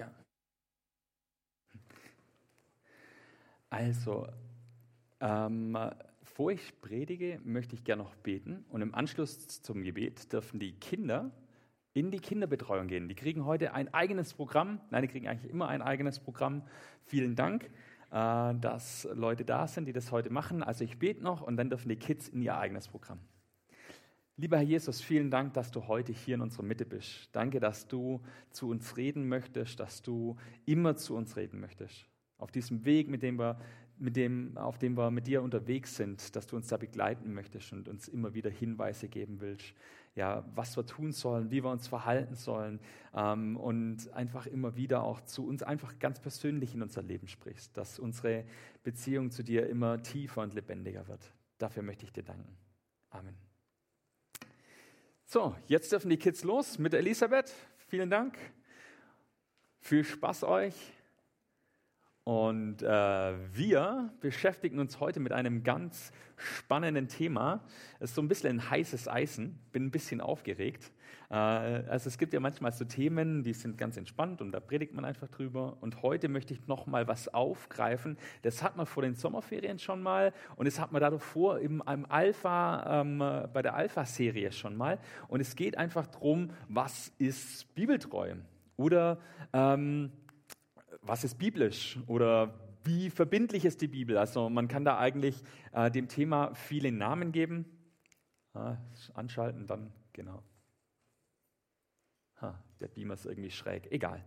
Ja. Also, ähm, bevor ich predige, möchte ich gerne noch beten. Und im Anschluss zum Gebet dürfen die Kinder in die Kinderbetreuung gehen. Die kriegen heute ein eigenes Programm. Nein, die kriegen eigentlich immer ein eigenes Programm. Vielen Dank, äh, dass Leute da sind, die das heute machen. Also ich bete noch und dann dürfen die Kids in ihr eigenes Programm. Lieber Herr Jesus, vielen Dank, dass du heute hier in unserer Mitte bist. Danke, dass du zu uns reden möchtest, dass du immer zu uns reden möchtest auf diesem Weg, mit dem wir, mit dem, auf dem wir mit dir unterwegs sind, dass du uns da begleiten möchtest und uns immer wieder Hinweise geben willst, ja, was wir tun sollen, wie wir uns verhalten sollen ähm, und einfach immer wieder auch zu uns einfach ganz persönlich in unser Leben sprichst, dass unsere Beziehung zu dir immer tiefer und lebendiger wird. Dafür möchte ich dir danken. Amen. So, jetzt dürfen die Kids los mit Elisabeth. Vielen Dank. Viel Spaß euch. Und äh, wir beschäftigen uns heute mit einem ganz spannenden Thema. Es ist so ein bisschen ein heißes Eisen, bin ein bisschen aufgeregt. Äh, also es gibt ja manchmal so Themen, die sind ganz entspannt und da predigt man einfach drüber. Und heute möchte ich noch mal was aufgreifen. Das hat man vor den Sommerferien schon mal und das hat man davor im Alpha, ähm, bei der Alpha-Serie schon mal. Und es geht einfach darum, was ist Bibeltreu? Oder ähm, was ist biblisch oder wie verbindlich ist die Bibel? Also man kann da eigentlich äh, dem Thema viele Namen geben. Ah, anschalten, dann genau. Ha, der Beamer ist irgendwie schräg. Egal.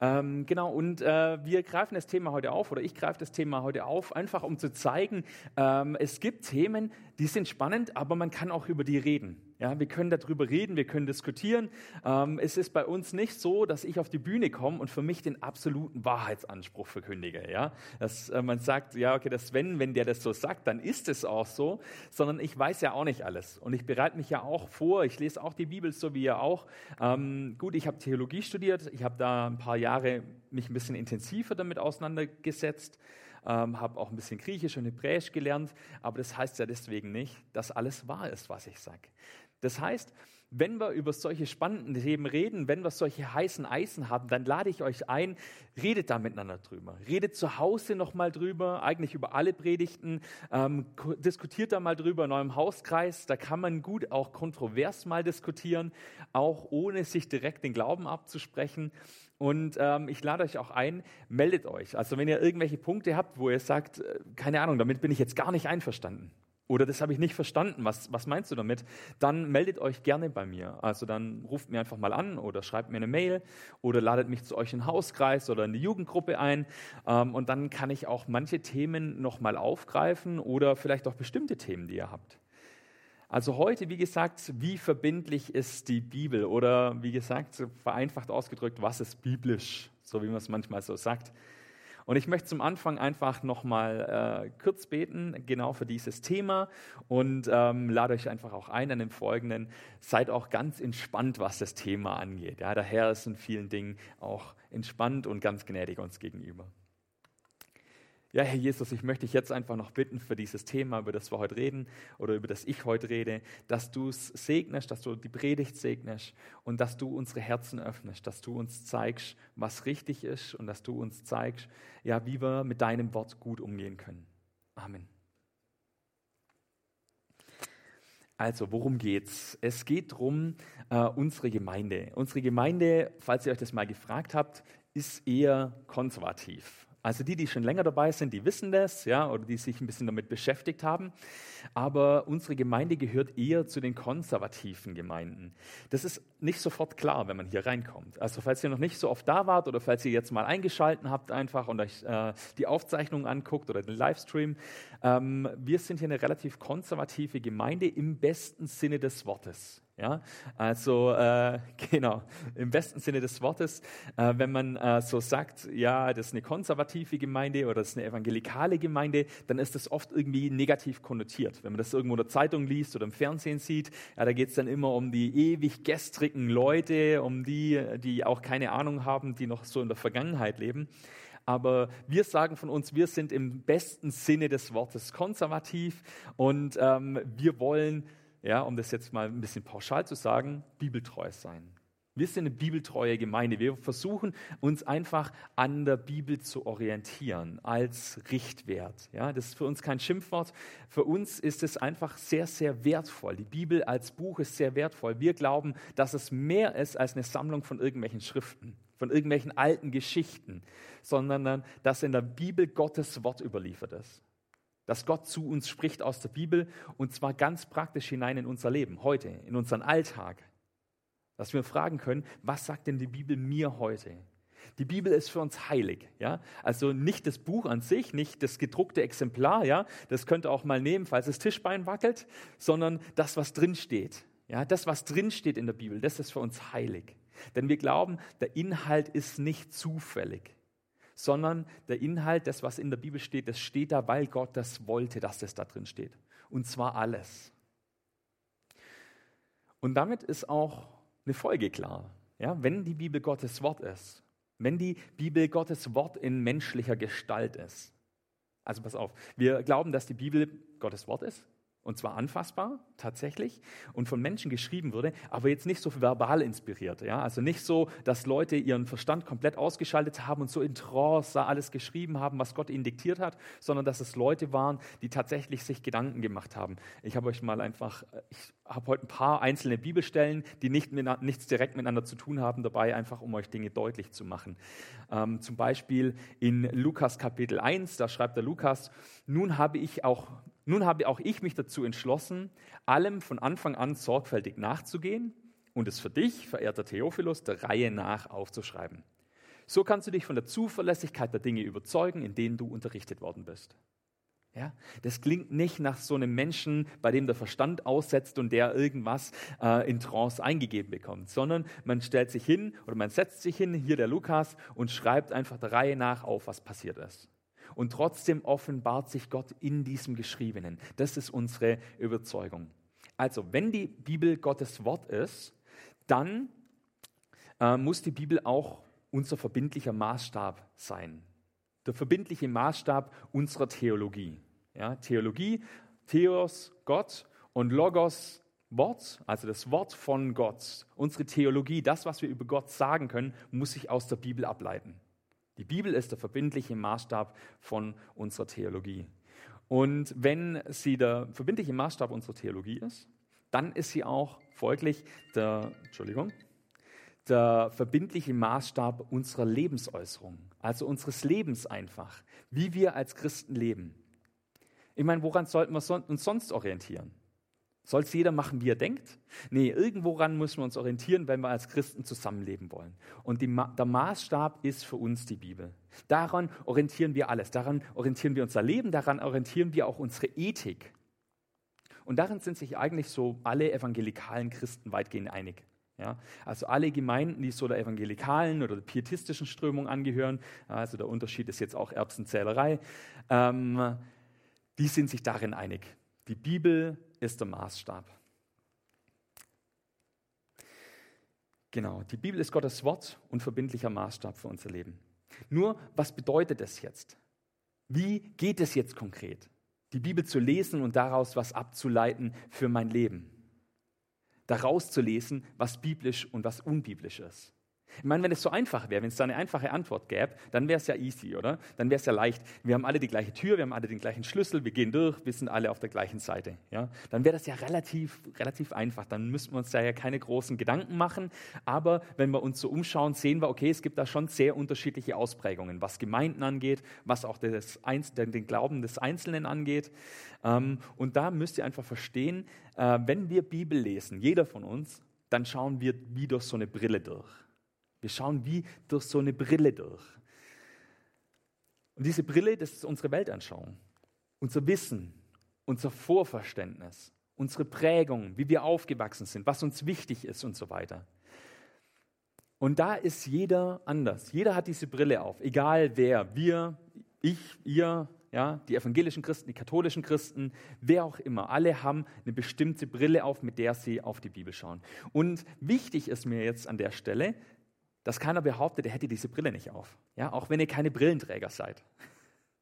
Ähm, genau, und äh, wir greifen das Thema heute auf, oder ich greife das Thema heute auf, einfach um zu zeigen, ähm, es gibt Themen, die sind spannend, aber man kann auch über die reden. Ja, wir können darüber reden, wir können diskutieren. Ähm, es ist bei uns nicht so, dass ich auf die Bühne komme und für mich den absoluten Wahrheitsanspruch verkündige. Ja, dass äh, man sagt, ja, okay, das Sven, wenn der das so sagt, dann ist es auch so, sondern ich weiß ja auch nicht alles und ich bereite mich ja auch vor. Ich lese auch die Bibel so wie ihr auch. Ähm, gut, ich habe Theologie studiert, ich habe da ein paar Jahre mich ein bisschen intensiver damit auseinandergesetzt ähm, habe auch ein bisschen Griechisch und Hebräisch gelernt, aber das heißt ja deswegen nicht, dass alles wahr ist, was ich sage. Das heißt, wenn wir über solche spannenden Themen reden, wenn wir solche heißen Eisen haben, dann lade ich euch ein, redet da miteinander drüber. Redet zu Hause nochmal drüber, eigentlich über alle Predigten. Ähm, diskutiert da mal drüber in eurem Hauskreis. Da kann man gut auch kontrovers mal diskutieren, auch ohne sich direkt den Glauben abzusprechen. Und ähm, ich lade euch auch ein, meldet euch. Also wenn ihr irgendwelche Punkte habt, wo ihr sagt, äh, keine Ahnung, damit bin ich jetzt gar nicht einverstanden oder das habe ich nicht verstanden, was, was meinst du damit? Dann meldet euch gerne bei mir. Also dann ruft mir einfach mal an oder schreibt mir eine Mail oder ladet mich zu euch in den Hauskreis oder in die Jugendgruppe ein. Ähm, und dann kann ich auch manche Themen nochmal aufgreifen oder vielleicht auch bestimmte Themen, die ihr habt. Also heute, wie gesagt, wie verbindlich ist die Bibel? Oder wie gesagt, vereinfacht ausgedrückt, was ist biblisch? So wie man es manchmal so sagt. Und ich möchte zum Anfang einfach nochmal äh, kurz beten, genau für dieses Thema und ähm, lade euch einfach auch ein an dem Folgenden. Seid auch ganz entspannt, was das Thema angeht. Ja, der Herr ist in vielen Dingen auch entspannt und ganz gnädig uns gegenüber. Ja, Herr Jesus, ich möchte dich jetzt einfach noch bitten für dieses Thema, über das wir heute reden oder über das ich heute rede, dass du es segnest, dass du die Predigt segnest und dass du unsere Herzen öffnest, dass du uns zeigst, was richtig ist und dass du uns zeigst, ja, wie wir mit deinem Wort gut umgehen können. Amen. Also, worum geht's? Es geht darum, äh, unsere Gemeinde. Unsere Gemeinde, falls ihr euch das mal gefragt habt, ist eher konservativ. Also die, die schon länger dabei sind, die wissen das, ja, oder die sich ein bisschen damit beschäftigt haben. Aber unsere Gemeinde gehört eher zu den konservativen Gemeinden. Das ist nicht sofort klar, wenn man hier reinkommt. Also falls ihr noch nicht so oft da wart oder falls ihr jetzt mal eingeschalten habt einfach und euch äh, die Aufzeichnung anguckt oder den Livestream, ähm, wir sind hier eine relativ konservative Gemeinde im besten Sinne des Wortes. Ja, also äh, genau, im besten Sinne des Wortes, äh, wenn man äh, so sagt, ja, das ist eine konservative Gemeinde oder das ist eine evangelikale Gemeinde, dann ist das oft irgendwie negativ konnotiert. Wenn man das irgendwo in der Zeitung liest oder im Fernsehen sieht, ja, da geht es dann immer um die ewig gestrigen Leute, um die, die auch keine Ahnung haben, die noch so in der Vergangenheit leben. Aber wir sagen von uns, wir sind im besten Sinne des Wortes konservativ und ähm, wir wollen ja, um das jetzt mal ein bisschen pauschal zu sagen, bibeltreu sein. Wir sind eine bibeltreue Gemeinde. Wir versuchen uns einfach an der Bibel zu orientieren als Richtwert. Ja, das ist für uns kein Schimpfwort. Für uns ist es einfach sehr, sehr wertvoll. Die Bibel als Buch ist sehr wertvoll. Wir glauben, dass es mehr ist als eine Sammlung von irgendwelchen Schriften, von irgendwelchen alten Geschichten, sondern dass in der Bibel Gottes Wort überliefert ist. Dass Gott zu uns spricht aus der Bibel und zwar ganz praktisch hinein in unser Leben, heute, in unseren Alltag. Dass wir fragen können, was sagt denn die Bibel mir heute? Die Bibel ist für uns heilig, ja? Also nicht das Buch an sich, nicht das gedruckte Exemplar, ja? Das könnt ihr auch mal nehmen, falls das Tischbein wackelt, sondern das, was drin steht. Ja, das, was drin steht in der Bibel, das ist für uns heilig. Denn wir glauben, der Inhalt ist nicht zufällig, sondern der Inhalt, das, was in der Bibel steht, das steht da, weil Gott das wollte, dass das da drin steht. Und zwar alles. Und damit ist auch eine Folge klar. Ja, wenn die Bibel Gottes Wort ist, wenn die Bibel Gottes Wort in menschlicher Gestalt ist. Also pass auf, wir glauben, dass die Bibel Gottes Wort ist, und zwar anfassbar, tatsächlich, und von Menschen geschrieben wurde, aber jetzt nicht so verbal inspiriert. Ja? Also nicht so, dass Leute ihren Verstand komplett ausgeschaltet haben und so in Trance alles geschrieben haben, was Gott ihnen diktiert hat, sondern dass es Leute waren, die tatsächlich sich Gedanken gemacht haben. Ich habe euch mal einfach, ich habe heute ein paar einzelne Bibelstellen, die nicht mit, nichts direkt miteinander zu tun haben, dabei, einfach um euch Dinge deutlich zu machen. Ähm, zum Beispiel in Lukas Kapitel 1, da schreibt der Lukas, nun habe ich auch nun habe auch ich mich dazu entschlossen, allem von Anfang an sorgfältig nachzugehen und es für dich, verehrter Theophilus, der Reihe nach aufzuschreiben. So kannst du dich von der Zuverlässigkeit der Dinge überzeugen, in denen du unterrichtet worden bist. Ja, das klingt nicht nach so einem Menschen, bei dem der Verstand aussetzt und der irgendwas äh, in Trance eingegeben bekommt, sondern man stellt sich hin oder man setzt sich hin, hier der Lukas, und schreibt einfach der Reihe nach auf, was passiert ist. Und trotzdem offenbart sich Gott in diesem Geschriebenen. Das ist unsere Überzeugung. Also, wenn die Bibel Gottes Wort ist, dann äh, muss die Bibel auch unser verbindlicher Maßstab sein. Der verbindliche Maßstab unserer Theologie. Ja, Theologie, Theos, Gott und Logos, Wort, also das Wort von Gott. Unsere Theologie, das, was wir über Gott sagen können, muss sich aus der Bibel ableiten. Die Bibel ist der verbindliche Maßstab von unserer Theologie. Und wenn sie der verbindliche Maßstab unserer Theologie ist, dann ist sie auch folglich der, Entschuldigung, der verbindliche Maßstab unserer Lebensäußerung, also unseres Lebens einfach, wie wir als Christen leben. Ich meine, woran sollten wir uns sonst orientieren? Soll es jeder machen, wie er denkt? Nee, irgendworan müssen wir uns orientieren, wenn wir als Christen zusammenleben wollen. Und die, der Maßstab ist für uns die Bibel. Daran orientieren wir alles. Daran orientieren wir unser Leben, daran orientieren wir auch unsere Ethik. Und darin sind sich eigentlich so alle evangelikalen Christen weitgehend einig. Ja, also alle Gemeinden, die so der evangelikalen oder der pietistischen Strömung angehören, also der Unterschied ist jetzt auch Erbsenzählerei, ähm, die sind sich darin einig. Die Bibel ist der Maßstab. Genau, die Bibel ist Gottes Wort und verbindlicher Maßstab für unser Leben. Nur, was bedeutet es jetzt? Wie geht es jetzt konkret? Die Bibel zu lesen und daraus was abzuleiten für mein Leben. Daraus zu lesen, was biblisch und was unbiblisch ist. Ich meine, wenn es so einfach wäre, wenn es da eine einfache Antwort gäbe, dann wäre es ja easy, oder? Dann wäre es ja leicht. Wir haben alle die gleiche Tür, wir haben alle den gleichen Schlüssel, wir gehen durch, wir sind alle auf der gleichen Seite. Ja? Dann wäre das ja relativ, relativ einfach. Dann müssten wir uns da ja keine großen Gedanken machen. Aber wenn wir uns so umschauen, sehen wir, okay, es gibt da schon sehr unterschiedliche Ausprägungen, was Gemeinden angeht, was auch das, den Glauben des Einzelnen angeht. Ähm, und da müsst ihr einfach verstehen, äh, wenn wir Bibel lesen, jeder von uns, dann schauen wir wie durch so eine Brille durch. Wir schauen wie durch so eine Brille durch. Und diese Brille, das ist unsere Weltanschauung, unser Wissen, unser Vorverständnis, unsere Prägung, wie wir aufgewachsen sind, was uns wichtig ist und so weiter. Und da ist jeder anders. Jeder hat diese Brille auf, egal wer, wir, ich, ihr, ja, die evangelischen Christen, die katholischen Christen, wer auch immer. Alle haben eine bestimmte Brille auf, mit der sie auf die Bibel schauen. Und wichtig ist mir jetzt an der Stelle, dass keiner behauptet, er hätte diese Brille nicht auf. Ja, auch wenn ihr keine Brillenträger seid.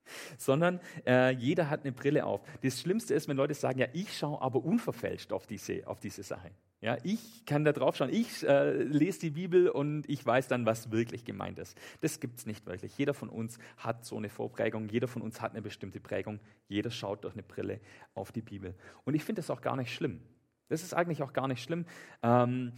sondern äh, jeder hat eine Brille auf. Das Schlimmste ist, wenn Leute sagen, ja, ich schaue aber unverfälscht auf diese, auf diese Sache. Ja, ich kann da drauf schauen, ich äh, lese die Bibel und ich weiß dann, was wirklich gemeint ist. Das gibt es nicht wirklich. Jeder von uns hat so eine Vorprägung, jeder von uns hat eine bestimmte Prägung, jeder schaut durch eine Brille auf die Bibel. Und ich finde das auch gar nicht schlimm. Das ist eigentlich auch gar nicht schlimm. Ähm,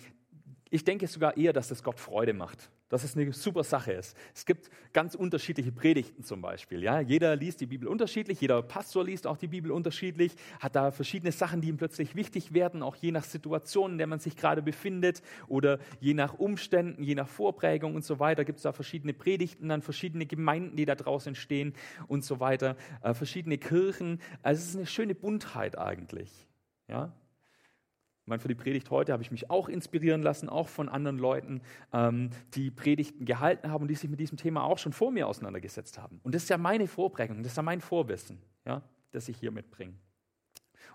ich denke sogar eher, dass es Gott Freude macht, dass es eine super Sache ist. Es gibt ganz unterschiedliche Predigten zum Beispiel. Ja? Jeder liest die Bibel unterschiedlich, jeder Pastor liest auch die Bibel unterschiedlich, hat da verschiedene Sachen, die ihm plötzlich wichtig werden, auch je nach Situation, in der man sich gerade befindet oder je nach Umständen, je nach Vorprägung und so weiter. Gibt es da verschiedene Predigten, dann verschiedene Gemeinden, die da draußen stehen und so weiter, äh, verschiedene Kirchen. Also es ist eine schöne Buntheit eigentlich. Ja? Meine, für die Predigt heute habe ich mich auch inspirieren lassen, auch von anderen Leuten, ähm, die Predigten gehalten haben und die sich mit diesem Thema auch schon vor mir auseinandergesetzt haben. Und das ist ja meine Vorprägung, das ist ja mein Vorwissen, ja, das ich hier mitbringe.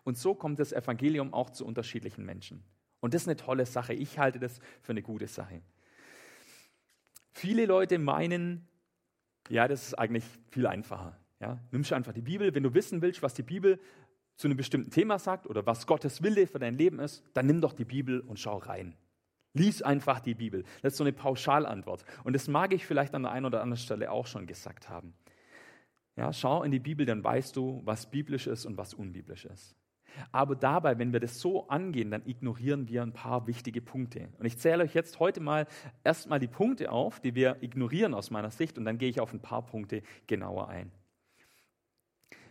Und so kommt das Evangelium auch zu unterschiedlichen Menschen. Und das ist eine tolle Sache. Ich halte das für eine gute Sache. Viele Leute meinen, ja, das ist eigentlich viel einfacher. Ja, nimmst einfach die Bibel, wenn du wissen willst, was die Bibel zu einem bestimmten Thema sagt oder was Gottes Wille für dein Leben ist, dann nimm doch die Bibel und schau rein. Lies einfach die Bibel. Das ist so eine Pauschalantwort. Und das mag ich vielleicht an der einen oder anderen Stelle auch schon gesagt haben. Ja, schau in die Bibel, dann weißt du, was biblisch ist und was unbiblisch ist. Aber dabei, wenn wir das so angehen, dann ignorieren wir ein paar wichtige Punkte. Und ich zähle euch jetzt heute mal erstmal die Punkte auf, die wir ignorieren aus meiner Sicht, und dann gehe ich auf ein paar Punkte genauer ein.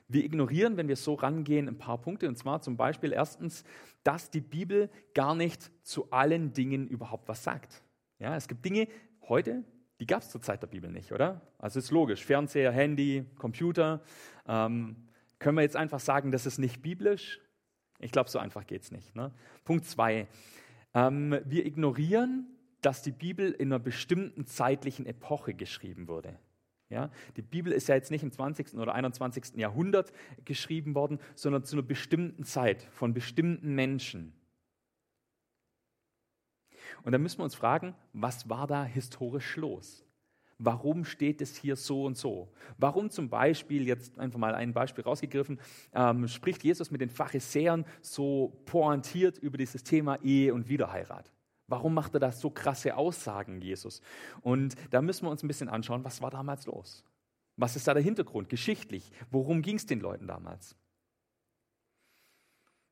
Wir ignorieren, wenn wir so rangehen, ein paar Punkte. Und zwar zum Beispiel erstens, dass die Bibel gar nicht zu allen Dingen überhaupt was sagt. Ja, es gibt Dinge heute, die gab es zur Zeit der Bibel nicht, oder? Also ist logisch. Fernseher, Handy, Computer. Ähm, können wir jetzt einfach sagen, das ist nicht biblisch? Ich glaube, so einfach geht es nicht. Ne? Punkt zwei. Ähm, wir ignorieren, dass die Bibel in einer bestimmten zeitlichen Epoche geschrieben wurde. Ja, die Bibel ist ja jetzt nicht im 20. oder 21. Jahrhundert geschrieben worden, sondern zu einer bestimmten Zeit von bestimmten Menschen. Und da müssen wir uns fragen, was war da historisch los? Warum steht es hier so und so? Warum zum Beispiel, jetzt einfach mal ein Beispiel rausgegriffen, ähm, spricht Jesus mit den Pharisäern so pointiert über dieses Thema Ehe und Wiederheirat? Warum macht er da so krasse Aussagen, Jesus? Und da müssen wir uns ein bisschen anschauen, was war damals los? Was ist da der Hintergrund, geschichtlich? Worum ging es den Leuten damals?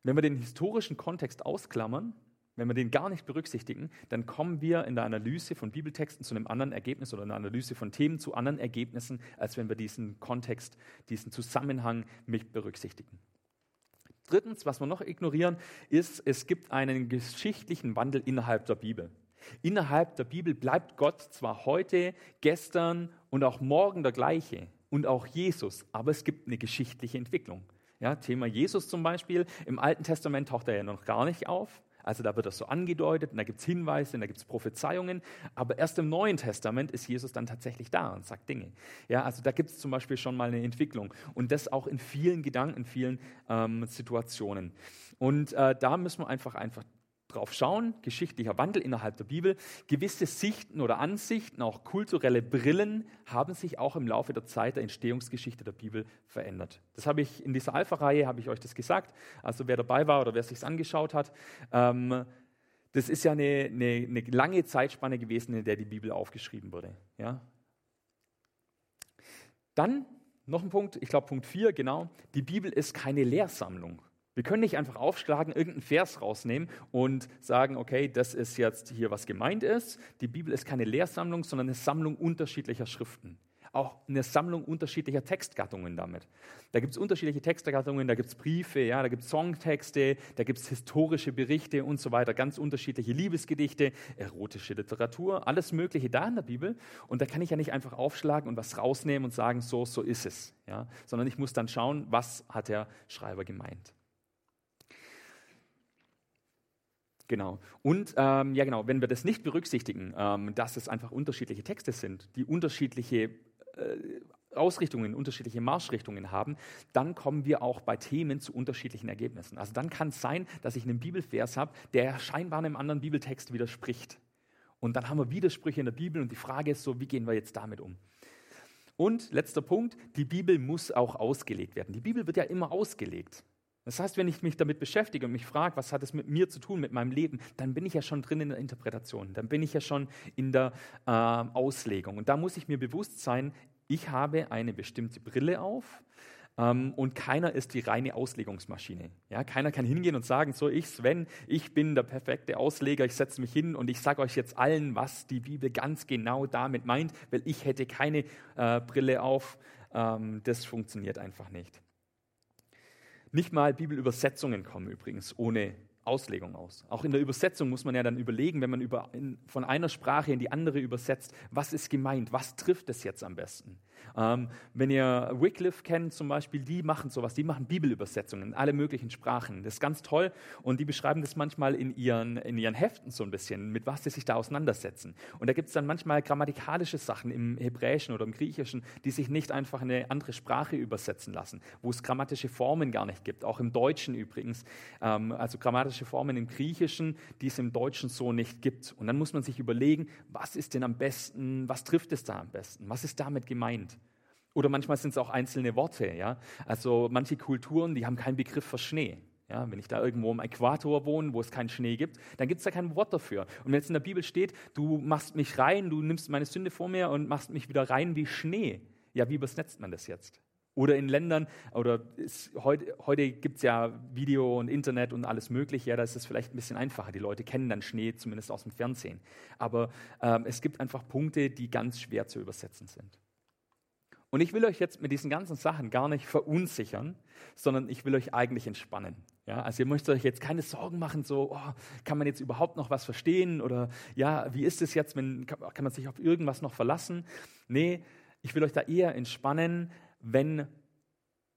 Wenn wir den historischen Kontext ausklammern, wenn wir den gar nicht berücksichtigen, dann kommen wir in der Analyse von Bibeltexten zu einem anderen Ergebnis oder in der Analyse von Themen zu anderen Ergebnissen, als wenn wir diesen Kontext, diesen Zusammenhang mit berücksichtigen. Drittens, was wir noch ignorieren, ist, es gibt einen geschichtlichen Wandel innerhalb der Bibel. Innerhalb der Bibel bleibt Gott zwar heute, gestern und auch morgen der gleiche und auch Jesus, aber es gibt eine geschichtliche Entwicklung. Ja, Thema Jesus zum Beispiel, im Alten Testament taucht er ja noch gar nicht auf. Also da wird das so angedeutet und da gibt es Hinweise und da gibt es Prophezeiungen. Aber erst im Neuen Testament ist Jesus dann tatsächlich da und sagt Dinge. Ja, also da gibt es zum Beispiel schon mal eine Entwicklung. Und das auch in vielen Gedanken, in vielen ähm, Situationen. Und äh, da müssen wir einfach, einfach drauf schauen, geschichtlicher Wandel innerhalb der Bibel. Gewisse Sichten oder Ansichten, auch kulturelle Brillen, haben sich auch im Laufe der Zeit der Entstehungsgeschichte der Bibel verändert. Das habe ich in dieser Alpha-Reihe, habe ich euch das gesagt. Also wer dabei war oder wer sich angeschaut hat, ähm, das ist ja eine, eine, eine, lange Zeitspanne gewesen, in der die Bibel aufgeschrieben wurde. Ja? Dann noch ein Punkt, ich glaube Punkt 4, genau. Die Bibel ist keine Lehrsammlung. Wir können nicht einfach aufschlagen, irgendeinen Vers rausnehmen und sagen, okay, das ist jetzt hier, was gemeint ist. Die Bibel ist keine Lehrsammlung, sondern eine Sammlung unterschiedlicher Schriften. Auch eine Sammlung unterschiedlicher Textgattungen damit. Da gibt es unterschiedliche Textgattungen, da gibt es Briefe, ja, da gibt es Songtexte, da gibt es historische Berichte und so weiter, ganz unterschiedliche Liebesgedichte, erotische Literatur, alles Mögliche da in der Bibel. Und da kann ich ja nicht einfach aufschlagen und was rausnehmen und sagen, so, so ist es. Ja? Sondern ich muss dann schauen, was hat der Schreiber gemeint. Genau. Und ähm, ja, genau, wenn wir das nicht berücksichtigen, ähm, dass es einfach unterschiedliche Texte sind, die unterschiedliche äh, Ausrichtungen, unterschiedliche Marschrichtungen haben, dann kommen wir auch bei Themen zu unterschiedlichen Ergebnissen. Also dann kann es sein, dass ich einen Bibelvers habe, der scheinbar einem anderen Bibeltext widerspricht. Und dann haben wir Widersprüche in der Bibel und die Frage ist so, wie gehen wir jetzt damit um? Und letzter Punkt, die Bibel muss auch ausgelegt werden. Die Bibel wird ja immer ausgelegt. Das heißt, wenn ich mich damit beschäftige und mich frage, was hat es mit mir zu tun, mit meinem Leben, dann bin ich ja schon drin in der Interpretation, dann bin ich ja schon in der äh, Auslegung. Und da muss ich mir bewusst sein, ich habe eine bestimmte Brille auf ähm, und keiner ist die reine Auslegungsmaschine. Ja, keiner kann hingehen und sagen, so ich, Sven, ich bin der perfekte Ausleger, ich setze mich hin und ich sage euch jetzt allen, was die Bibel ganz genau damit meint, weil ich hätte keine äh, Brille auf. Ähm, das funktioniert einfach nicht. Nicht mal Bibelübersetzungen kommen übrigens ohne Auslegung aus. Auch in der Übersetzung muss man ja dann überlegen, wenn man über, in, von einer Sprache in die andere übersetzt, was ist gemeint, was trifft es jetzt am besten. Ähm, wenn ihr Wycliffe kennt zum Beispiel, die machen sowas, die machen Bibelübersetzungen in alle möglichen Sprachen. Das ist ganz toll und die beschreiben das manchmal in ihren, in ihren Heften so ein bisschen, mit was sie sich da auseinandersetzen. Und da gibt es dann manchmal grammatikalische Sachen im Hebräischen oder im Griechischen, die sich nicht einfach in eine andere Sprache übersetzen lassen, wo es grammatische Formen gar nicht gibt, auch im Deutschen übrigens. Ähm, also grammatische grammatische Formen im Griechischen, die es im Deutschen so nicht gibt. Und dann muss man sich überlegen, was ist denn am besten, was trifft es da am besten, was ist damit gemeint? Oder manchmal sind es auch einzelne Worte. Ja? Also manche Kulturen, die haben keinen Begriff für Schnee. Ja, wenn ich da irgendwo am Äquator wohne, wo es keinen Schnee gibt, dann gibt es da kein Wort dafür. Und wenn es in der Bibel steht, du machst mich rein, du nimmst meine Sünde vor mir und machst mich wieder rein wie Schnee, ja, wie übersetzt man das jetzt? Oder in Ländern, oder ist, heute, heute gibt es ja Video und Internet und alles Mögliche, ja, da ist es vielleicht ein bisschen einfacher. Die Leute kennen dann Schnee, zumindest aus dem Fernsehen. Aber ähm, es gibt einfach Punkte, die ganz schwer zu übersetzen sind. Und ich will euch jetzt mit diesen ganzen Sachen gar nicht verunsichern, sondern ich will euch eigentlich entspannen. Ja, also ihr müsst euch jetzt keine Sorgen machen, so oh, kann man jetzt überhaupt noch was verstehen oder ja, wie ist es jetzt, wenn, kann man sich auf irgendwas noch verlassen? Nee, ich will euch da eher entspannen, wenn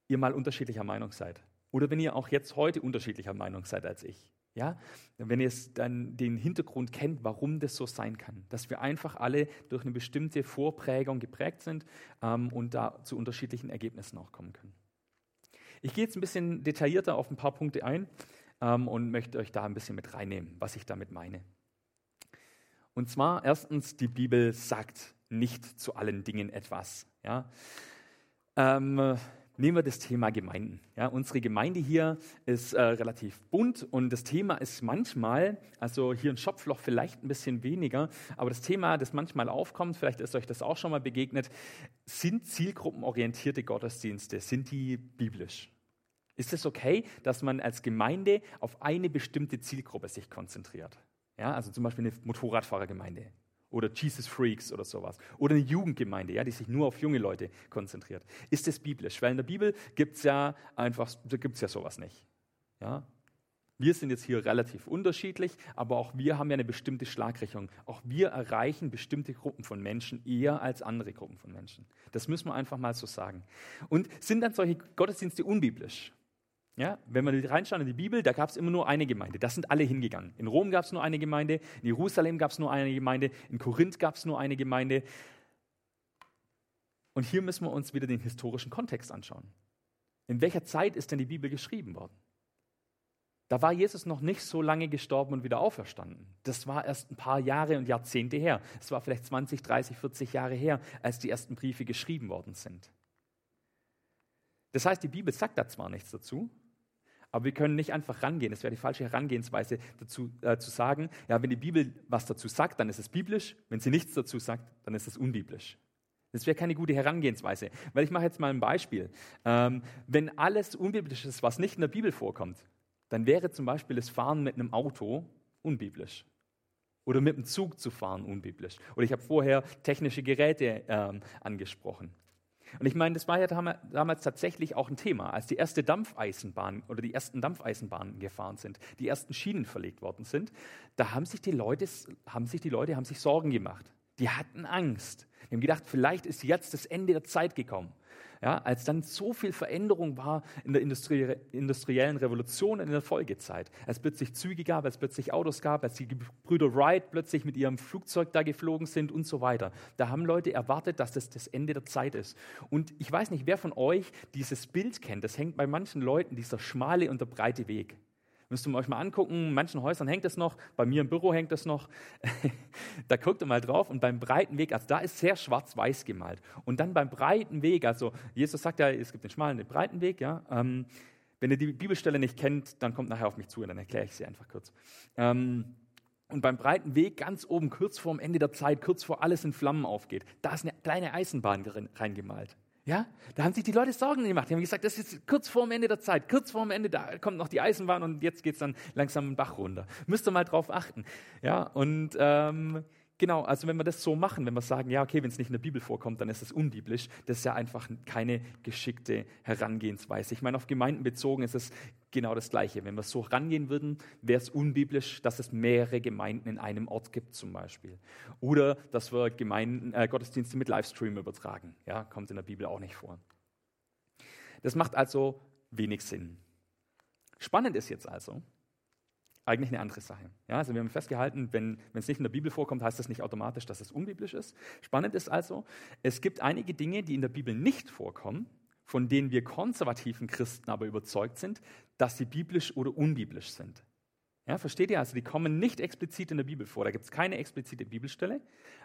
ihr mal unterschiedlicher Meinung seid. Oder wenn ihr auch jetzt heute unterschiedlicher Meinung seid als ich. Ja? Wenn ihr dann den Hintergrund kennt, warum das so sein kann. Dass wir einfach alle durch eine bestimmte Vorprägung geprägt sind ähm, und da zu unterschiedlichen Ergebnissen auch kommen können. Ich gehe jetzt ein bisschen detaillierter auf ein paar Punkte ein ähm, und möchte euch da ein bisschen mit reinnehmen, was ich damit meine. Und zwar erstens, die Bibel sagt nicht zu allen Dingen etwas. Ja? Ähm, nehmen wir das Thema Gemeinden. Ja, unsere Gemeinde hier ist äh, relativ bunt und das Thema ist manchmal, also hier in Schopfloch vielleicht ein bisschen weniger, aber das Thema, das manchmal aufkommt, vielleicht ist euch das auch schon mal begegnet, sind zielgruppenorientierte Gottesdienste, sind die biblisch? Ist es okay, dass man als Gemeinde auf eine bestimmte Zielgruppe sich konzentriert? Ja, also zum Beispiel eine Motorradfahrergemeinde oder Jesus Freaks oder sowas. Oder eine Jugendgemeinde, ja, die sich nur auf junge Leute konzentriert. Ist das biblisch? Weil in der Bibel gibt es ja einfach, da gibt es ja sowas nicht. Ja? Wir sind jetzt hier relativ unterschiedlich, aber auch wir haben ja eine bestimmte Schlagrichtung. Auch wir erreichen bestimmte Gruppen von Menschen eher als andere Gruppen von Menschen. Das müssen wir einfach mal so sagen. Und sind dann solche Gottesdienste unbiblisch? Ja, wenn man reinschaut in die Bibel, da gab es immer nur eine Gemeinde. Da sind alle hingegangen. In Rom gab es nur eine Gemeinde, in Jerusalem gab es nur eine Gemeinde, in Korinth gab es nur eine Gemeinde. Und hier müssen wir uns wieder den historischen Kontext anschauen. In welcher Zeit ist denn die Bibel geschrieben worden? Da war Jesus noch nicht so lange gestorben und wieder auferstanden. Das war erst ein paar Jahre und Jahrzehnte her. Es war vielleicht 20, 30, 40 Jahre her, als die ersten Briefe geschrieben worden sind. Das heißt, die Bibel sagt da zwar nichts dazu, aber wir können nicht einfach rangehen. Es wäre die falsche Herangehensweise dazu äh, zu sagen, ja, wenn die Bibel was dazu sagt, dann ist es biblisch. Wenn sie nichts dazu sagt, dann ist es unbiblisch. Das wäre keine gute Herangehensweise. Weil ich mache jetzt mal ein Beispiel. Ähm, wenn alles unbiblisch ist, was nicht in der Bibel vorkommt, dann wäre zum Beispiel das Fahren mit einem Auto unbiblisch. Oder mit dem Zug zu fahren unbiblisch. Oder ich habe vorher technische Geräte ähm, angesprochen. Und ich meine, das war ja damals tatsächlich auch ein Thema, als die erste Dampfeisenbahn oder die ersten Dampfeisenbahnen gefahren sind, die ersten Schienen verlegt worden sind. Da haben sich die Leute, haben sich die Leute haben sich Sorgen gemacht. Die hatten Angst. Die haben gedacht, vielleicht ist jetzt das Ende der Zeit gekommen. Ja, als dann so viel Veränderung war in der Industrie, industriellen Revolution in der Folgezeit. Als plötzlich Züge gab, als plötzlich Autos gab, als die Brüder Wright plötzlich mit ihrem Flugzeug da geflogen sind und so weiter. Da haben Leute erwartet, dass das das Ende der Zeit ist. Und ich weiß nicht, wer von euch dieses Bild kennt. Das hängt bei manchen Leuten, dieser schmale und der breite Weg. Müsst ihr euch mal angucken, in manchen Häusern hängt das noch, bei mir im Büro hängt das noch. da guckt ihr mal drauf und beim breiten Weg, also da ist sehr schwarz-weiß gemalt. Und dann beim breiten Weg, also Jesus sagt ja, es gibt den schmalen, den breiten Weg, ja. Ähm, wenn ihr die Bibelstelle nicht kennt, dann kommt nachher auf mich zu und dann erkläre ich sie einfach kurz. Ähm, und beim breiten Weg ganz oben, kurz vor dem Ende der Zeit, kurz vor alles in Flammen aufgeht, da ist eine kleine Eisenbahn reingemalt. Ja, da haben sich die Leute Sorgen gemacht. Die haben gesagt, das ist kurz vor dem Ende der Zeit, kurz vor dem Ende, da kommt noch die Eisenbahn und jetzt geht es dann langsam den Bach runter. Müsst ihr mal drauf achten. Ja, und ähm, Genau, also wenn wir das so machen, wenn wir sagen, ja, okay, wenn es nicht in der Bibel vorkommt, dann ist es unbiblisch, das ist ja einfach keine geschickte Herangehensweise. Ich meine, auf Gemeinden bezogen ist es genau das Gleiche. Wenn wir so rangehen würden, wäre es unbiblisch, dass es mehrere Gemeinden in einem Ort gibt, zum Beispiel. Oder dass wir Gemeinden, äh, Gottesdienste mit Livestream übertragen. Ja, kommt in der Bibel auch nicht vor. Das macht also wenig Sinn. Spannend ist jetzt also, eigentlich eine andere Sache. Ja, also wir haben festgehalten, wenn, es nicht in der Bibel vorkommt, heißt das nicht automatisch, dass es unbiblisch ist. Spannend ist also, es gibt einige Dinge, die in der Bibel nicht vorkommen, von denen wir konservativen Christen aber überzeugt sind, dass sie biblisch oder unbiblisch sind. Ja, versteht ihr? Also die kommen nicht explizit in der Bibel vor. Da gibt es keine explizite Bibelstelle,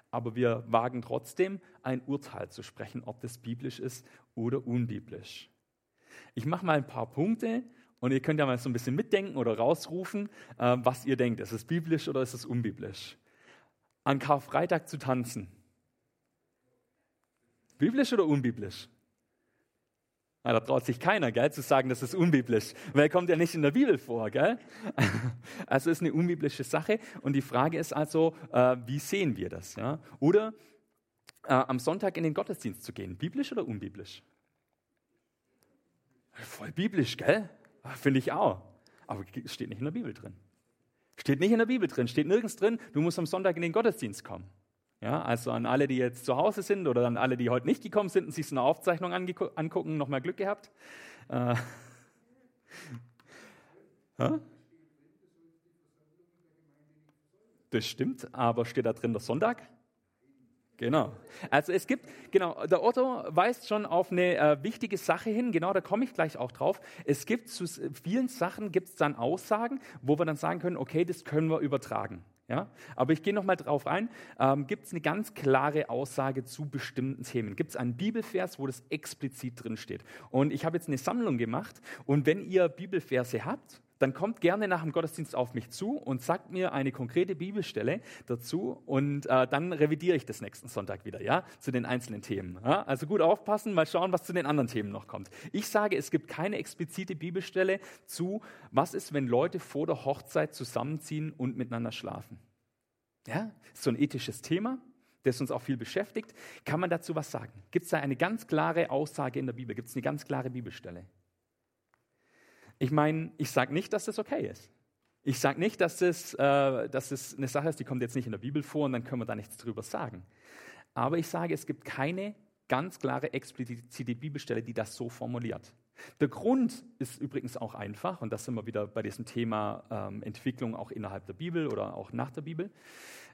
aber wir wagen trotzdem ein Urteil zu sprechen, ob das biblisch ist oder unbiblisch. Ich mache mal ein paar Punkte und ihr könnt ja mal so ein bisschen mitdenken oder rausrufen, äh, was ihr denkt. Ist es biblisch oder ist es unbiblisch? An Karfreitag zu tanzen. Biblisch oder unbiblisch? Na, da traut sich keiner, gell, zu sagen, das ist unbiblisch, weil kommt ja nicht in der Bibel vor, gell? Also ist eine unbiblische Sache und die Frage ist also, äh, wie sehen wir das, ja? Oder äh, am Sonntag in den Gottesdienst zu gehen, biblisch oder unbiblisch? Voll biblisch, gell? Finde ich auch. Aber steht nicht in der Bibel drin. Steht nicht in der Bibel drin, steht nirgends drin, du musst am Sonntag in den Gottesdienst kommen. Ja, also an alle, die jetzt zu Hause sind oder an alle, die heute nicht gekommen sind und sich so eine Aufzeichnung angucken, nochmal Glück gehabt. Äh. das stimmt, aber steht da drin der Sonntag? Genau. Also es gibt, genau, der Otto weist schon auf eine äh, wichtige Sache hin, genau, da komme ich gleich auch drauf. Es gibt zu vielen Sachen, gibt es dann Aussagen, wo wir dann sagen können, okay, das können wir übertragen. Ja? Aber ich gehe nochmal drauf ein. Ähm, gibt es eine ganz klare Aussage zu bestimmten Themen? Gibt es einen Bibelvers, wo das explizit drin steht? Und ich habe jetzt eine Sammlung gemacht und wenn ihr Bibelverse habt, dann kommt gerne nach dem Gottesdienst auf mich zu und sagt mir eine konkrete Bibelstelle dazu und äh, dann revidiere ich das nächsten Sonntag wieder, ja, zu den einzelnen Themen. Ja? Also gut aufpassen, mal schauen, was zu den anderen Themen noch kommt. Ich sage, es gibt keine explizite Bibelstelle zu, was ist, wenn Leute vor der Hochzeit zusammenziehen und miteinander schlafen. Ja, ist so ein ethisches Thema, das uns auch viel beschäftigt. Kann man dazu was sagen? Gibt es da eine ganz klare Aussage in der Bibel? Gibt es eine ganz klare Bibelstelle? Ich meine, ich sage nicht, dass das okay ist. Ich sage nicht, dass das, äh, dass das eine Sache ist, die kommt jetzt nicht in der Bibel vor und dann können wir da nichts drüber sagen. Aber ich sage, es gibt keine ganz klare, explizite Bibelstelle, die das so formuliert. Der Grund ist übrigens auch einfach, und das sind wir wieder bei diesem Thema ähm, Entwicklung auch innerhalb der Bibel oder auch nach der Bibel.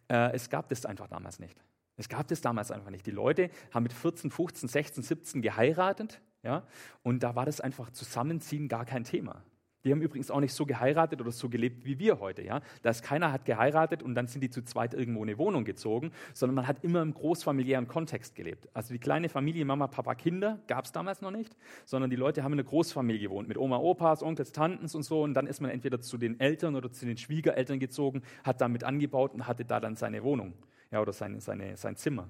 Äh, es gab das einfach damals nicht. Es gab das damals einfach nicht. Die Leute haben mit 14, 15, 16, 17 geheiratet ja? Und da war das einfach Zusammenziehen gar kein Thema. Die haben übrigens auch nicht so geheiratet oder so gelebt wie wir heute. Ja? Da ist keiner hat geheiratet und dann sind die zu zweit irgendwo in eine Wohnung gezogen, sondern man hat immer im großfamiliären Kontext gelebt. Also die kleine Familie, Mama, Papa, Kinder gab es damals noch nicht, sondern die Leute haben in einer Großfamilie gewohnt, mit Oma, Opas, Onkels, Tantens und so. Und dann ist man entweder zu den Eltern oder zu den Schwiegereltern gezogen, hat damit angebaut und hatte da dann seine Wohnung ja, oder seine, seine, sein Zimmer.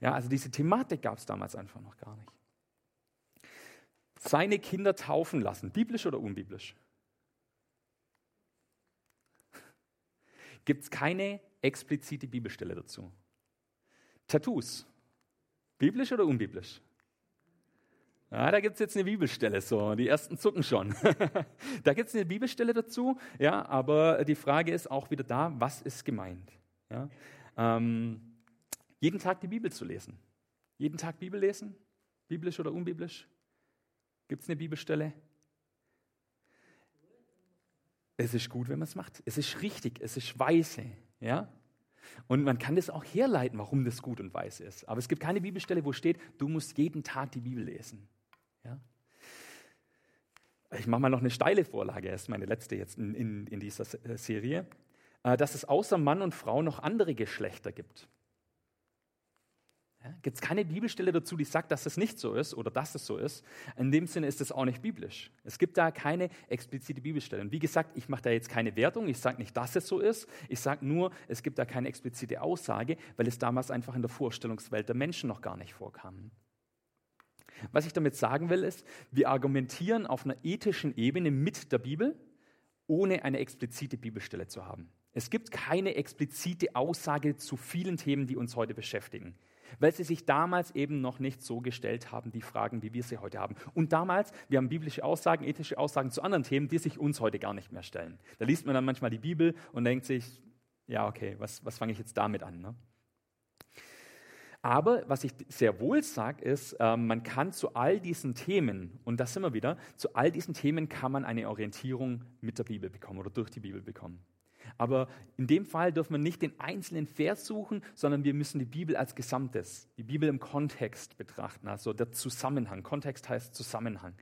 Ja, also diese Thematik gab es damals einfach noch gar nicht seine Kinder taufen lassen. Biblisch oder unbiblisch? Gibt es keine explizite Bibelstelle dazu? Tattoos. Biblisch oder unbiblisch? Ja, da gibt es jetzt eine Bibelstelle, so, die ersten zucken schon. da gibt es eine Bibelstelle dazu, ja, aber die Frage ist auch wieder da, was ist gemeint? Ja? Ähm, jeden Tag die Bibel zu lesen. Jeden Tag Bibel lesen, biblisch oder unbiblisch? Gibt es eine Bibelstelle? Es ist gut, wenn man es macht. Es ist richtig, es ist weise. Ja? Und man kann das auch herleiten, warum das gut und weise ist. Aber es gibt keine Bibelstelle, wo steht, du musst jeden Tag die Bibel lesen. Ja? ich mache mal noch eine steile Vorlage, das ist meine letzte jetzt in, in, in dieser Serie, äh, dass es außer Mann und Frau noch andere Geschlechter gibt. Gibt es keine Bibelstelle dazu, die sagt, dass es nicht so ist oder dass es so ist. In dem Sinne ist es auch nicht biblisch. Es gibt da keine explizite Bibelstelle. Und wie gesagt, ich mache da jetzt keine Wertung. Ich sage nicht, dass es so ist. Ich sage nur, es gibt da keine explizite Aussage, weil es damals einfach in der Vorstellungswelt der Menschen noch gar nicht vorkam. Was ich damit sagen will, ist, wir argumentieren auf einer ethischen Ebene mit der Bibel, ohne eine explizite Bibelstelle zu haben. Es gibt keine explizite Aussage zu vielen Themen, die uns heute beschäftigen weil sie sich damals eben noch nicht so gestellt haben, die Fragen, wie wir sie heute haben. Und damals, wir haben biblische Aussagen, ethische Aussagen zu anderen Themen, die sich uns heute gar nicht mehr stellen. Da liest man dann manchmal die Bibel und denkt sich, ja, okay, was, was fange ich jetzt damit an? Ne? Aber was ich sehr wohl sage, ist, äh, man kann zu all diesen Themen, und das sind wir wieder, zu all diesen Themen kann man eine Orientierung mit der Bibel bekommen oder durch die Bibel bekommen. Aber in dem Fall dürfen wir nicht den einzelnen Vers suchen, sondern wir müssen die Bibel als Gesamtes, die Bibel im Kontext betrachten, also der Zusammenhang. Kontext heißt Zusammenhang.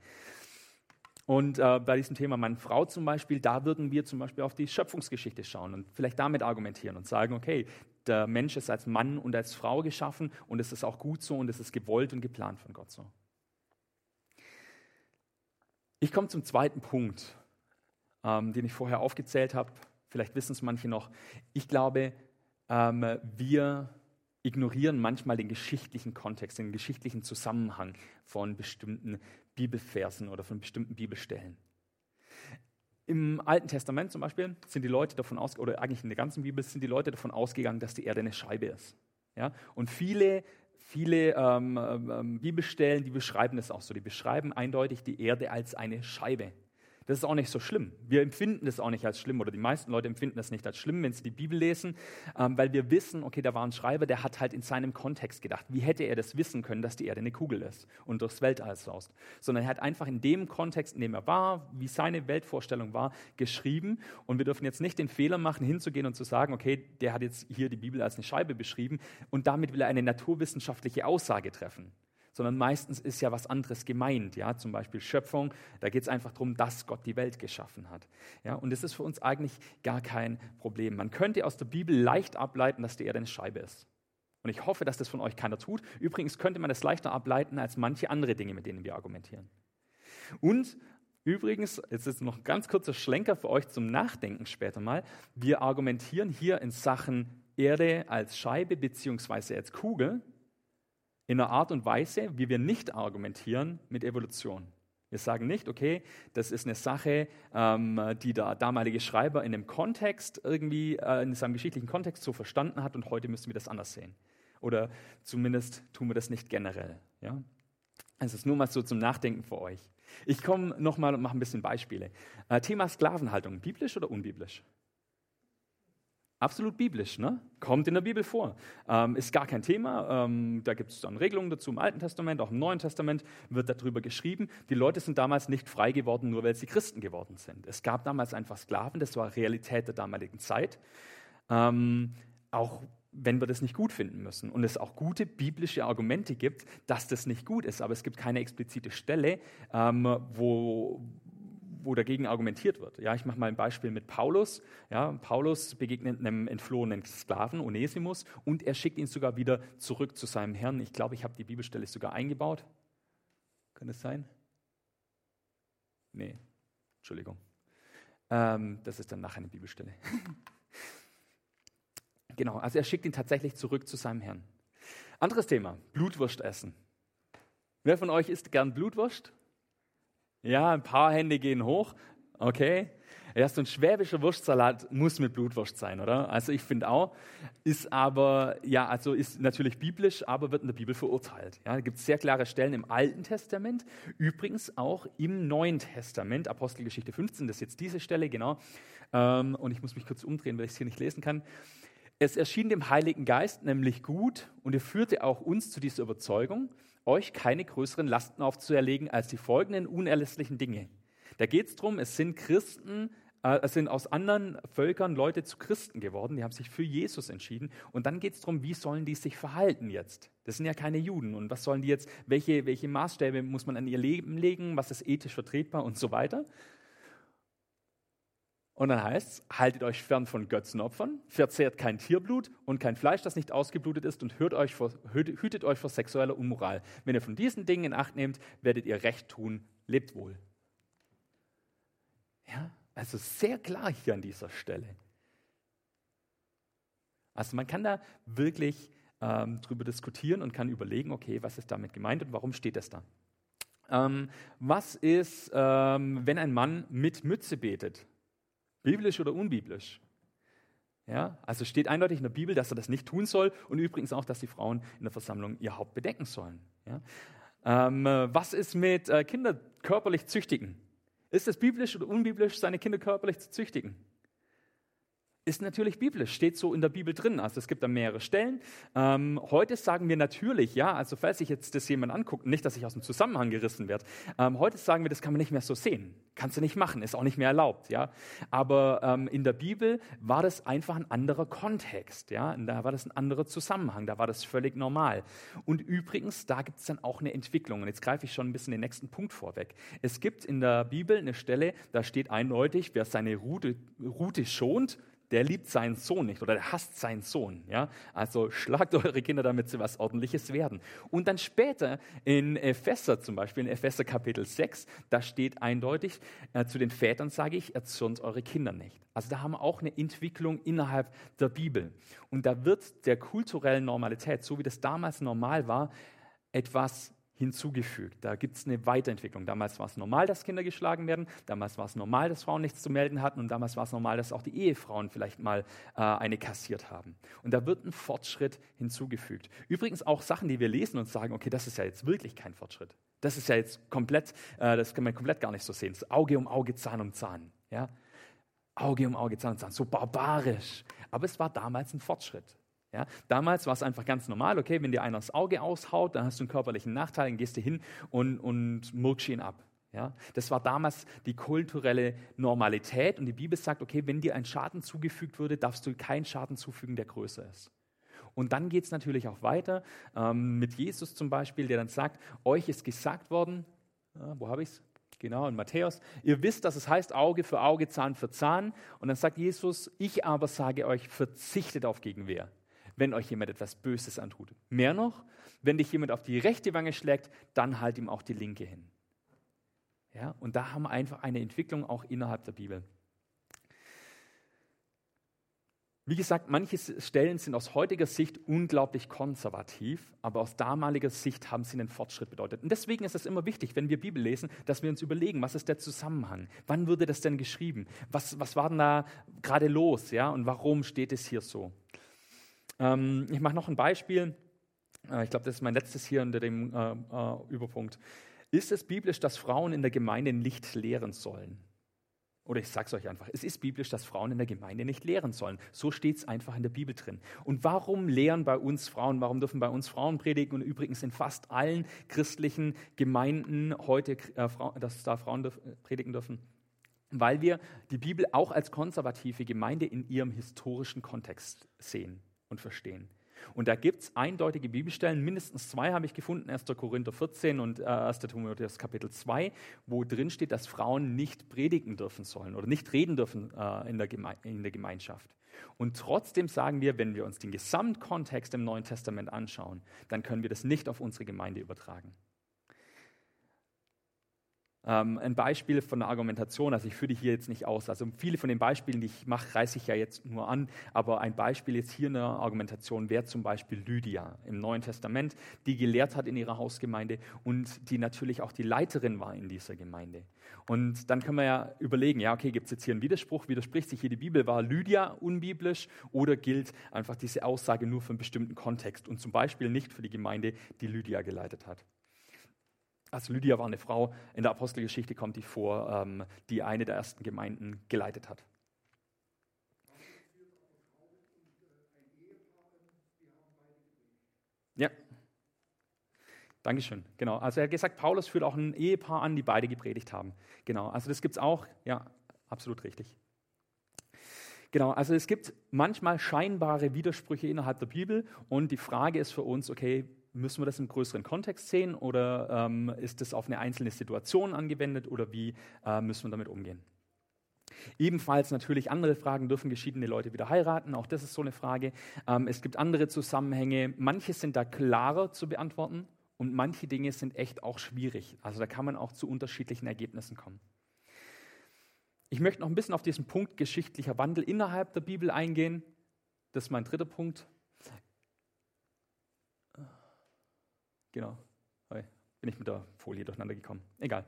Und äh, bei diesem Thema Mann, Frau zum Beispiel, da würden wir zum Beispiel auf die Schöpfungsgeschichte schauen und vielleicht damit argumentieren und sagen, okay, der Mensch ist als Mann und als Frau geschaffen und es ist auch gut so und es ist gewollt und geplant von Gott so. Ich komme zum zweiten Punkt, ähm, den ich vorher aufgezählt habe. Vielleicht wissen es manche noch. Ich glaube, ähm, wir ignorieren manchmal den geschichtlichen Kontext, den geschichtlichen Zusammenhang von bestimmten Bibelversen oder von bestimmten Bibelstellen. Im Alten Testament zum Beispiel sind die Leute davon aus, oder eigentlich in der ganzen Bibel sind die Leute davon ausgegangen, dass die Erde eine Scheibe ist. Ja? Und viele, viele ähm, ähm, Bibelstellen, die beschreiben das auch so. Die beschreiben eindeutig die Erde als eine Scheibe. Das ist auch nicht so schlimm. Wir empfinden das auch nicht als schlimm oder die meisten Leute empfinden das nicht als schlimm, wenn sie die Bibel lesen, ähm, weil wir wissen, okay, da war ein Schreiber, der hat halt in seinem Kontext gedacht. Wie hätte er das wissen können, dass die Erde eine Kugel ist und durchs Weltall saust? Sondern er hat einfach in dem Kontext, in dem er war, wie seine Weltvorstellung war, geschrieben. Und wir dürfen jetzt nicht den Fehler machen, hinzugehen und zu sagen, okay, der hat jetzt hier die Bibel als eine Scheibe beschrieben und damit will er eine naturwissenschaftliche Aussage treffen sondern meistens ist ja was anderes gemeint. Ja? Zum Beispiel Schöpfung, da geht es einfach darum, dass Gott die Welt geschaffen hat. Ja? Und das ist für uns eigentlich gar kein Problem. Man könnte aus der Bibel leicht ableiten, dass die Erde eine Scheibe ist. Und ich hoffe, dass das von euch keiner tut. Übrigens könnte man das leichter ableiten als manche andere Dinge, mit denen wir argumentieren. Und übrigens, jetzt ist noch ein ganz kurzer Schlenker für euch zum Nachdenken später mal. Wir argumentieren hier in Sachen Erde als Scheibe beziehungsweise als Kugel in einer Art und Weise, wie wir nicht argumentieren mit Evolution. Wir sagen nicht, okay, das ist eine Sache, ähm, die der damalige Schreiber in einem Kontext irgendwie, äh, in seinem geschichtlichen Kontext so verstanden hat und heute müssen wir das anders sehen. Oder zumindest tun wir das nicht generell. Ja? Also es ist nur mal so zum Nachdenken für euch. Ich komme nochmal und mache ein bisschen Beispiele. Äh, Thema Sklavenhaltung, biblisch oder unbiblisch? Absolut biblisch, ne? kommt in der Bibel vor. Ähm, ist gar kein Thema. Ähm, da gibt es dann Regelungen dazu im Alten Testament, auch im Neuen Testament wird darüber geschrieben. Die Leute sind damals nicht frei geworden, nur weil sie Christen geworden sind. Es gab damals einfach Sklaven, das war Realität der damaligen Zeit. Ähm, auch wenn wir das nicht gut finden müssen und es auch gute biblische Argumente gibt, dass das nicht gut ist, aber es gibt keine explizite Stelle, ähm, wo, wo dagegen argumentiert wird. Ja, ich mache mal ein Beispiel mit Paulus. Ja, Paulus begegnet einem entflohenen Sklaven, Onesimus, und er schickt ihn sogar wieder zurück zu seinem Herrn. Ich glaube, ich habe die Bibelstelle sogar eingebaut. Kann das sein? Nee, Entschuldigung. Ähm, das ist dann nachher eine Bibelstelle. genau, also er schickt ihn tatsächlich zurück zu seinem Herrn. Anderes Thema, Blutwurst essen. Wer von euch isst gern Blutwurst? Ja, ein paar Hände gehen hoch. Okay. Ja, so ein schwäbischer Wurstsalat muss mit Blutwurst sein, oder? Also ich finde auch, ist aber, ja, also ist natürlich biblisch, aber wird in der Bibel verurteilt. Ja, da gibt es sehr klare Stellen im Alten Testament, übrigens auch im Neuen Testament, Apostelgeschichte 15, das ist jetzt diese Stelle, genau. Ähm, und ich muss mich kurz umdrehen, weil ich es hier nicht lesen kann. Es erschien dem Heiligen Geist nämlich gut und er führte auch uns zu dieser Überzeugung, euch keine größeren Lasten aufzuerlegen als die folgenden unerlässlichen Dinge. Da geht es darum, es sind Christen äh, es sind aus anderen Völkern Leute zu Christen geworden, die haben sich für Jesus entschieden. Und dann geht es darum, wie sollen die sich verhalten jetzt? Das sind ja keine Juden. Und was sollen die jetzt, welche, welche Maßstäbe muss man an ihr Leben legen? Was ist ethisch vertretbar und so weiter? Und dann heißt es, haltet euch fern von Götzenopfern, verzehrt kein Tierblut und kein Fleisch, das nicht ausgeblutet ist und hütet euch, vor, hütet euch vor sexueller Unmoral. Wenn ihr von diesen Dingen in Acht nehmt, werdet ihr Recht tun, lebt wohl. Ja, also sehr klar hier an dieser Stelle. Also man kann da wirklich ähm, drüber diskutieren und kann überlegen, okay, was ist damit gemeint und warum steht das da? Ähm, was ist, ähm, wenn ein Mann mit Mütze betet? Biblisch oder unbiblisch? Ja, also steht eindeutig in der Bibel, dass er das nicht tun soll und übrigens auch, dass die Frauen in der Versammlung ihr Haupt bedecken sollen. Ja? Ähm, was ist mit äh, Kinder körperlich züchtigen? Ist es biblisch oder unbiblisch, seine Kinder körperlich zu züchtigen? Ist natürlich biblisch, steht so in der Bibel drin. Also es gibt da mehrere Stellen. Ähm, heute sagen wir natürlich, ja, also falls sich jetzt das jemand anguckt, nicht, dass ich aus dem Zusammenhang gerissen werde, ähm, heute sagen wir, das kann man nicht mehr so sehen. Kannst du nicht machen, ist auch nicht mehr erlaubt, ja. Aber ähm, in der Bibel war das einfach ein anderer Kontext, ja. Und da war das ein anderer Zusammenhang, da war das völlig normal. Und übrigens, da gibt es dann auch eine Entwicklung. Und jetzt greife ich schon ein bisschen den nächsten Punkt vorweg. Es gibt in der Bibel eine Stelle, da steht eindeutig, wer seine Rute, Rute schont, der liebt seinen Sohn nicht oder der hasst seinen Sohn. Ja? Also schlagt eure Kinder, damit sie was Ordentliches werden. Und dann später in Epheser zum Beispiel, in Epheser Kapitel 6, da steht eindeutig, äh, zu den Vätern sage ich, erzürnt eure Kinder nicht. Also da haben wir auch eine Entwicklung innerhalb der Bibel. Und da wird der kulturellen Normalität, so wie das damals normal war, etwas hinzugefügt. Da gibt es eine Weiterentwicklung. Damals war es normal, dass Kinder geschlagen werden. Damals war es normal, dass Frauen nichts zu melden hatten. Und damals war es normal, dass auch die Ehefrauen vielleicht mal äh, eine kassiert haben. Und da wird ein Fortschritt hinzugefügt. Übrigens auch Sachen, die wir lesen und sagen, okay, das ist ja jetzt wirklich kein Fortschritt. Das ist ja jetzt komplett, äh, das kann man komplett gar nicht so sehen. Das Auge um Auge, Zahn um Zahn. Ja? Auge um Auge, Zahn um Zahn. So barbarisch. Aber es war damals ein Fortschritt. Ja, damals war es einfach ganz normal, okay, wenn dir einer das Auge aushaut, dann hast du einen körperlichen Nachteil, dann gehst du hin und, und murkst ihn ab. Ja, das war damals die kulturelle Normalität und die Bibel sagt, okay, wenn dir ein Schaden zugefügt würde, darfst du keinen Schaden zufügen, der größer ist. Und dann geht es natürlich auch weiter ähm, mit Jesus zum Beispiel, der dann sagt, euch ist gesagt worden, äh, wo habe ich es? Genau, in Matthäus. Ihr wisst, dass es heißt Auge für Auge, Zahn für Zahn. Und dann sagt Jesus, ich aber sage euch, verzichtet auf Gegenwehr wenn euch jemand etwas Böses antut. Mehr noch, wenn dich jemand auf die rechte Wange schlägt, dann halt ihm auch die linke hin. Ja, und da haben wir einfach eine Entwicklung auch innerhalb der Bibel. Wie gesagt, manche Stellen sind aus heutiger Sicht unglaublich konservativ, aber aus damaliger Sicht haben sie einen Fortschritt bedeutet. Und deswegen ist es immer wichtig, wenn wir Bibel lesen, dass wir uns überlegen, was ist der Zusammenhang? Wann wurde das denn geschrieben? Was, was war denn da gerade los? Ja? Und warum steht es hier so? Ähm, ich mache noch ein Beispiel. Äh, ich glaube, das ist mein letztes hier unter dem äh, äh, Überpunkt. Ist es biblisch, dass Frauen in der Gemeinde nicht lehren sollen? Oder ich sage es euch einfach, es ist biblisch, dass Frauen in der Gemeinde nicht lehren sollen. So steht es einfach in der Bibel drin. Und warum lehren bei uns Frauen? Warum dürfen bei uns Frauen predigen? Und übrigens in fast allen christlichen Gemeinden heute, äh, dass da Frauen dürf, predigen dürfen. Weil wir die Bibel auch als konservative Gemeinde in ihrem historischen Kontext sehen und verstehen. Und da gibt es eindeutige Bibelstellen, mindestens zwei habe ich gefunden, 1. Korinther 14 und äh, 1. Timotheus Kapitel 2, wo drin steht, dass Frauen nicht predigen dürfen sollen oder nicht reden dürfen äh, in der Gemeinschaft. Und trotzdem sagen wir, wenn wir uns den Gesamtkontext im Neuen Testament anschauen, dann können wir das nicht auf unsere Gemeinde übertragen. Ähm, ein Beispiel von der Argumentation, also ich führe die hier jetzt nicht aus. Also viele von den Beispielen, die ich mache, reiße ich ja jetzt nur an. Aber ein Beispiel jetzt hier in der Argumentation wäre zum Beispiel Lydia im Neuen Testament, die gelehrt hat in ihrer Hausgemeinde und die natürlich auch die Leiterin war in dieser Gemeinde. Und dann können wir ja überlegen, ja, okay, gibt es jetzt hier einen Widerspruch? Widerspricht sich hier die Bibel? War Lydia unbiblisch oder gilt einfach diese Aussage nur für einen bestimmten Kontext und zum Beispiel nicht für die Gemeinde, die Lydia geleitet hat? Also Lydia war eine Frau, in der Apostelgeschichte kommt die vor, ähm, die eine der ersten Gemeinden geleitet hat. Ja. Dankeschön. Genau. Also er hat gesagt, Paulus führt auch ein Ehepaar an, die beide gepredigt haben. Genau. Also das gibt es auch. Ja, absolut richtig. Genau, also es gibt manchmal scheinbare Widersprüche innerhalb der Bibel und die Frage ist für uns, okay, müssen wir das im größeren Kontext sehen oder ähm, ist das auf eine einzelne Situation angewendet oder wie äh, müssen wir damit umgehen? Ebenfalls natürlich andere Fragen, dürfen geschiedene Leute wieder heiraten? Auch das ist so eine Frage. Ähm, es gibt andere Zusammenhänge. Manche sind da klarer zu beantworten und manche Dinge sind echt auch schwierig. Also da kann man auch zu unterschiedlichen Ergebnissen kommen. Ich möchte noch ein bisschen auf diesen Punkt geschichtlicher Wandel innerhalb der Bibel eingehen. Das ist mein dritter Punkt. Genau. Bin ich mit der Folie durcheinander gekommen. Egal.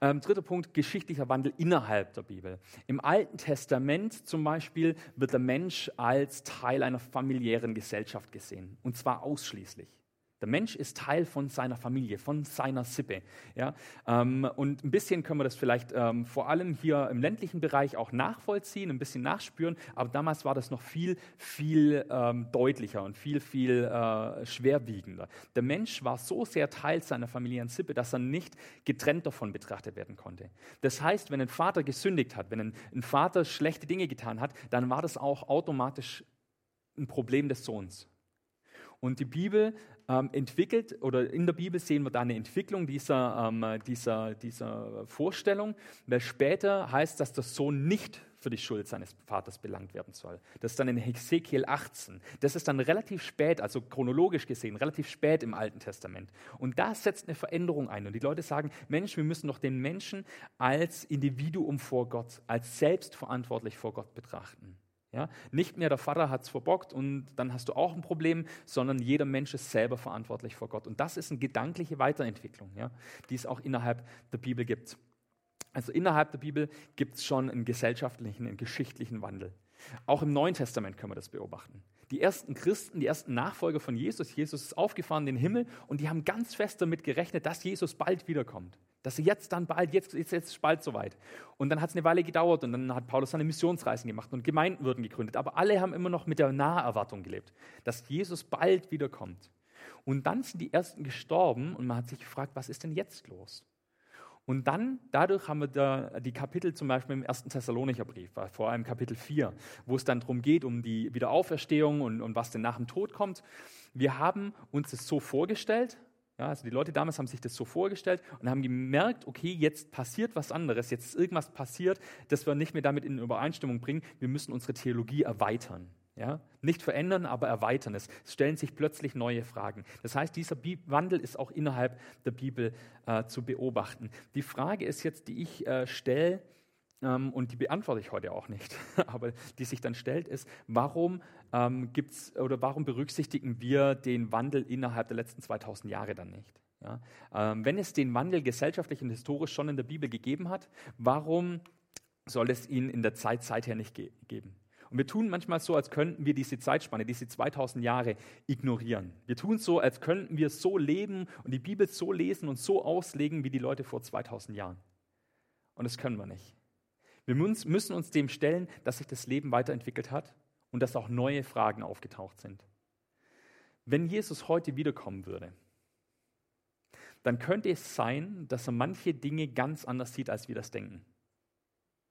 Ähm, dritter Punkt, geschichtlicher Wandel innerhalb der Bibel. Im Alten Testament zum Beispiel wird der Mensch als Teil einer familiären Gesellschaft gesehen. Und zwar ausschließlich. Der Mensch ist Teil von seiner Familie, von seiner Sippe. Ja? Ähm, und ein bisschen können wir das vielleicht ähm, vor allem hier im ländlichen Bereich auch nachvollziehen, ein bisschen nachspüren. Aber damals war das noch viel, viel ähm, deutlicher und viel, viel äh, schwerwiegender. Der Mensch war so sehr Teil seiner familiären Sippe, dass er nicht getrennt davon betrachtet werden konnte. Das heißt, wenn ein Vater gesündigt hat, wenn ein, ein Vater schlechte Dinge getan hat, dann war das auch automatisch ein Problem des Sohns. Und die Bibel ähm, entwickelt, oder in der Bibel sehen wir da eine Entwicklung dieser, ähm, dieser, dieser Vorstellung, weil später heißt, dass der Sohn nicht für die Schuld seines Vaters belangt werden soll. Das ist dann in Hesekiel 18. Das ist dann relativ spät, also chronologisch gesehen, relativ spät im Alten Testament. Und da setzt eine Veränderung ein. Und die Leute sagen, Mensch, wir müssen doch den Menschen als Individuum vor Gott, als selbstverantwortlich vor Gott betrachten. Ja? Nicht mehr der Vater hat es verbockt und dann hast du auch ein Problem, sondern jeder Mensch ist selber verantwortlich vor Gott. Und das ist eine gedankliche Weiterentwicklung, ja? die es auch innerhalb der Bibel gibt. Also innerhalb der Bibel gibt es schon einen gesellschaftlichen, einen geschichtlichen Wandel. Auch im Neuen Testament können wir das beobachten. Die ersten Christen, die ersten Nachfolger von Jesus, Jesus ist aufgefahren in den Himmel und die haben ganz fest damit gerechnet, dass Jesus bald wiederkommt. Dass er jetzt dann bald, jetzt, jetzt, jetzt ist bald soweit. Und dann hat es eine Weile gedauert und dann hat Paulus seine Missionsreisen gemacht und Gemeinden wurden gegründet. Aber alle haben immer noch mit der Naherwartung gelebt, dass Jesus bald wiederkommt. Und dann sind die Ersten gestorben und man hat sich gefragt, was ist denn jetzt los? Und dann, dadurch haben wir da die Kapitel zum Beispiel im ersten Thessalonicher Brief, vor allem Kapitel 4, wo es dann darum geht, um die Wiederauferstehung und, und was denn nach dem Tod kommt. Wir haben uns das so vorgestellt, ja, also die Leute damals haben sich das so vorgestellt und haben gemerkt, okay, jetzt passiert was anderes, jetzt ist irgendwas passiert, das wir nicht mehr damit in Übereinstimmung bringen. Wir müssen unsere Theologie erweitern. Ja? Nicht verändern, aber erweitern. Es stellen sich plötzlich neue Fragen. Das heißt, dieser Wandel ist auch innerhalb der Bibel äh, zu beobachten. Die Frage ist jetzt, die ich äh, stelle, ähm, und die beantworte ich heute auch nicht, aber die sich dann stellt, ist, warum ähm, gibt's oder warum berücksichtigen wir den Wandel innerhalb der letzten 2000 Jahre dann nicht? Ja? Ähm, wenn es den Wandel gesellschaftlich und historisch schon in der Bibel gegeben hat, warum soll es ihn in der Zeit seither nicht ge geben? Und wir tun manchmal so, als könnten wir diese Zeitspanne, diese 2000 Jahre ignorieren. Wir tun so, als könnten wir so leben und die Bibel so lesen und so auslegen wie die Leute vor 2000 Jahren. Und das können wir nicht. Wir müssen uns dem stellen, dass sich das Leben weiterentwickelt hat und dass auch neue Fragen aufgetaucht sind. Wenn Jesus heute wiederkommen würde, dann könnte es sein, dass er manche Dinge ganz anders sieht, als wir das denken.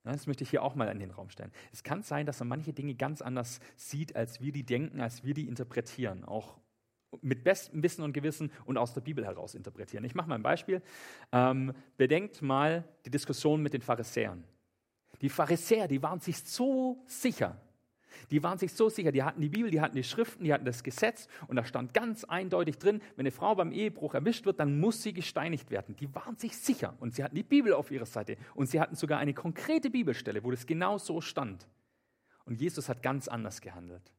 Das möchte ich hier auch mal in den Raum stellen. Es kann sein, dass er manche Dinge ganz anders sieht, als wir die denken, als wir die interpretieren, auch mit bestem Wissen und Gewissen und aus der Bibel heraus interpretieren. Ich mache mal ein Beispiel. Ähm, bedenkt mal die Diskussion mit den Pharisäern. Die Pharisäer, die waren sich so sicher, die waren sich so sicher, die hatten die Bibel, die hatten die Schriften, die hatten das Gesetz und da stand ganz eindeutig drin, wenn eine Frau beim Ehebruch erwischt wird, dann muss sie gesteinigt werden. Die waren sich sicher und sie hatten die Bibel auf ihrer Seite und sie hatten sogar eine konkrete Bibelstelle, wo das genau so stand. Und Jesus hat ganz anders gehandelt.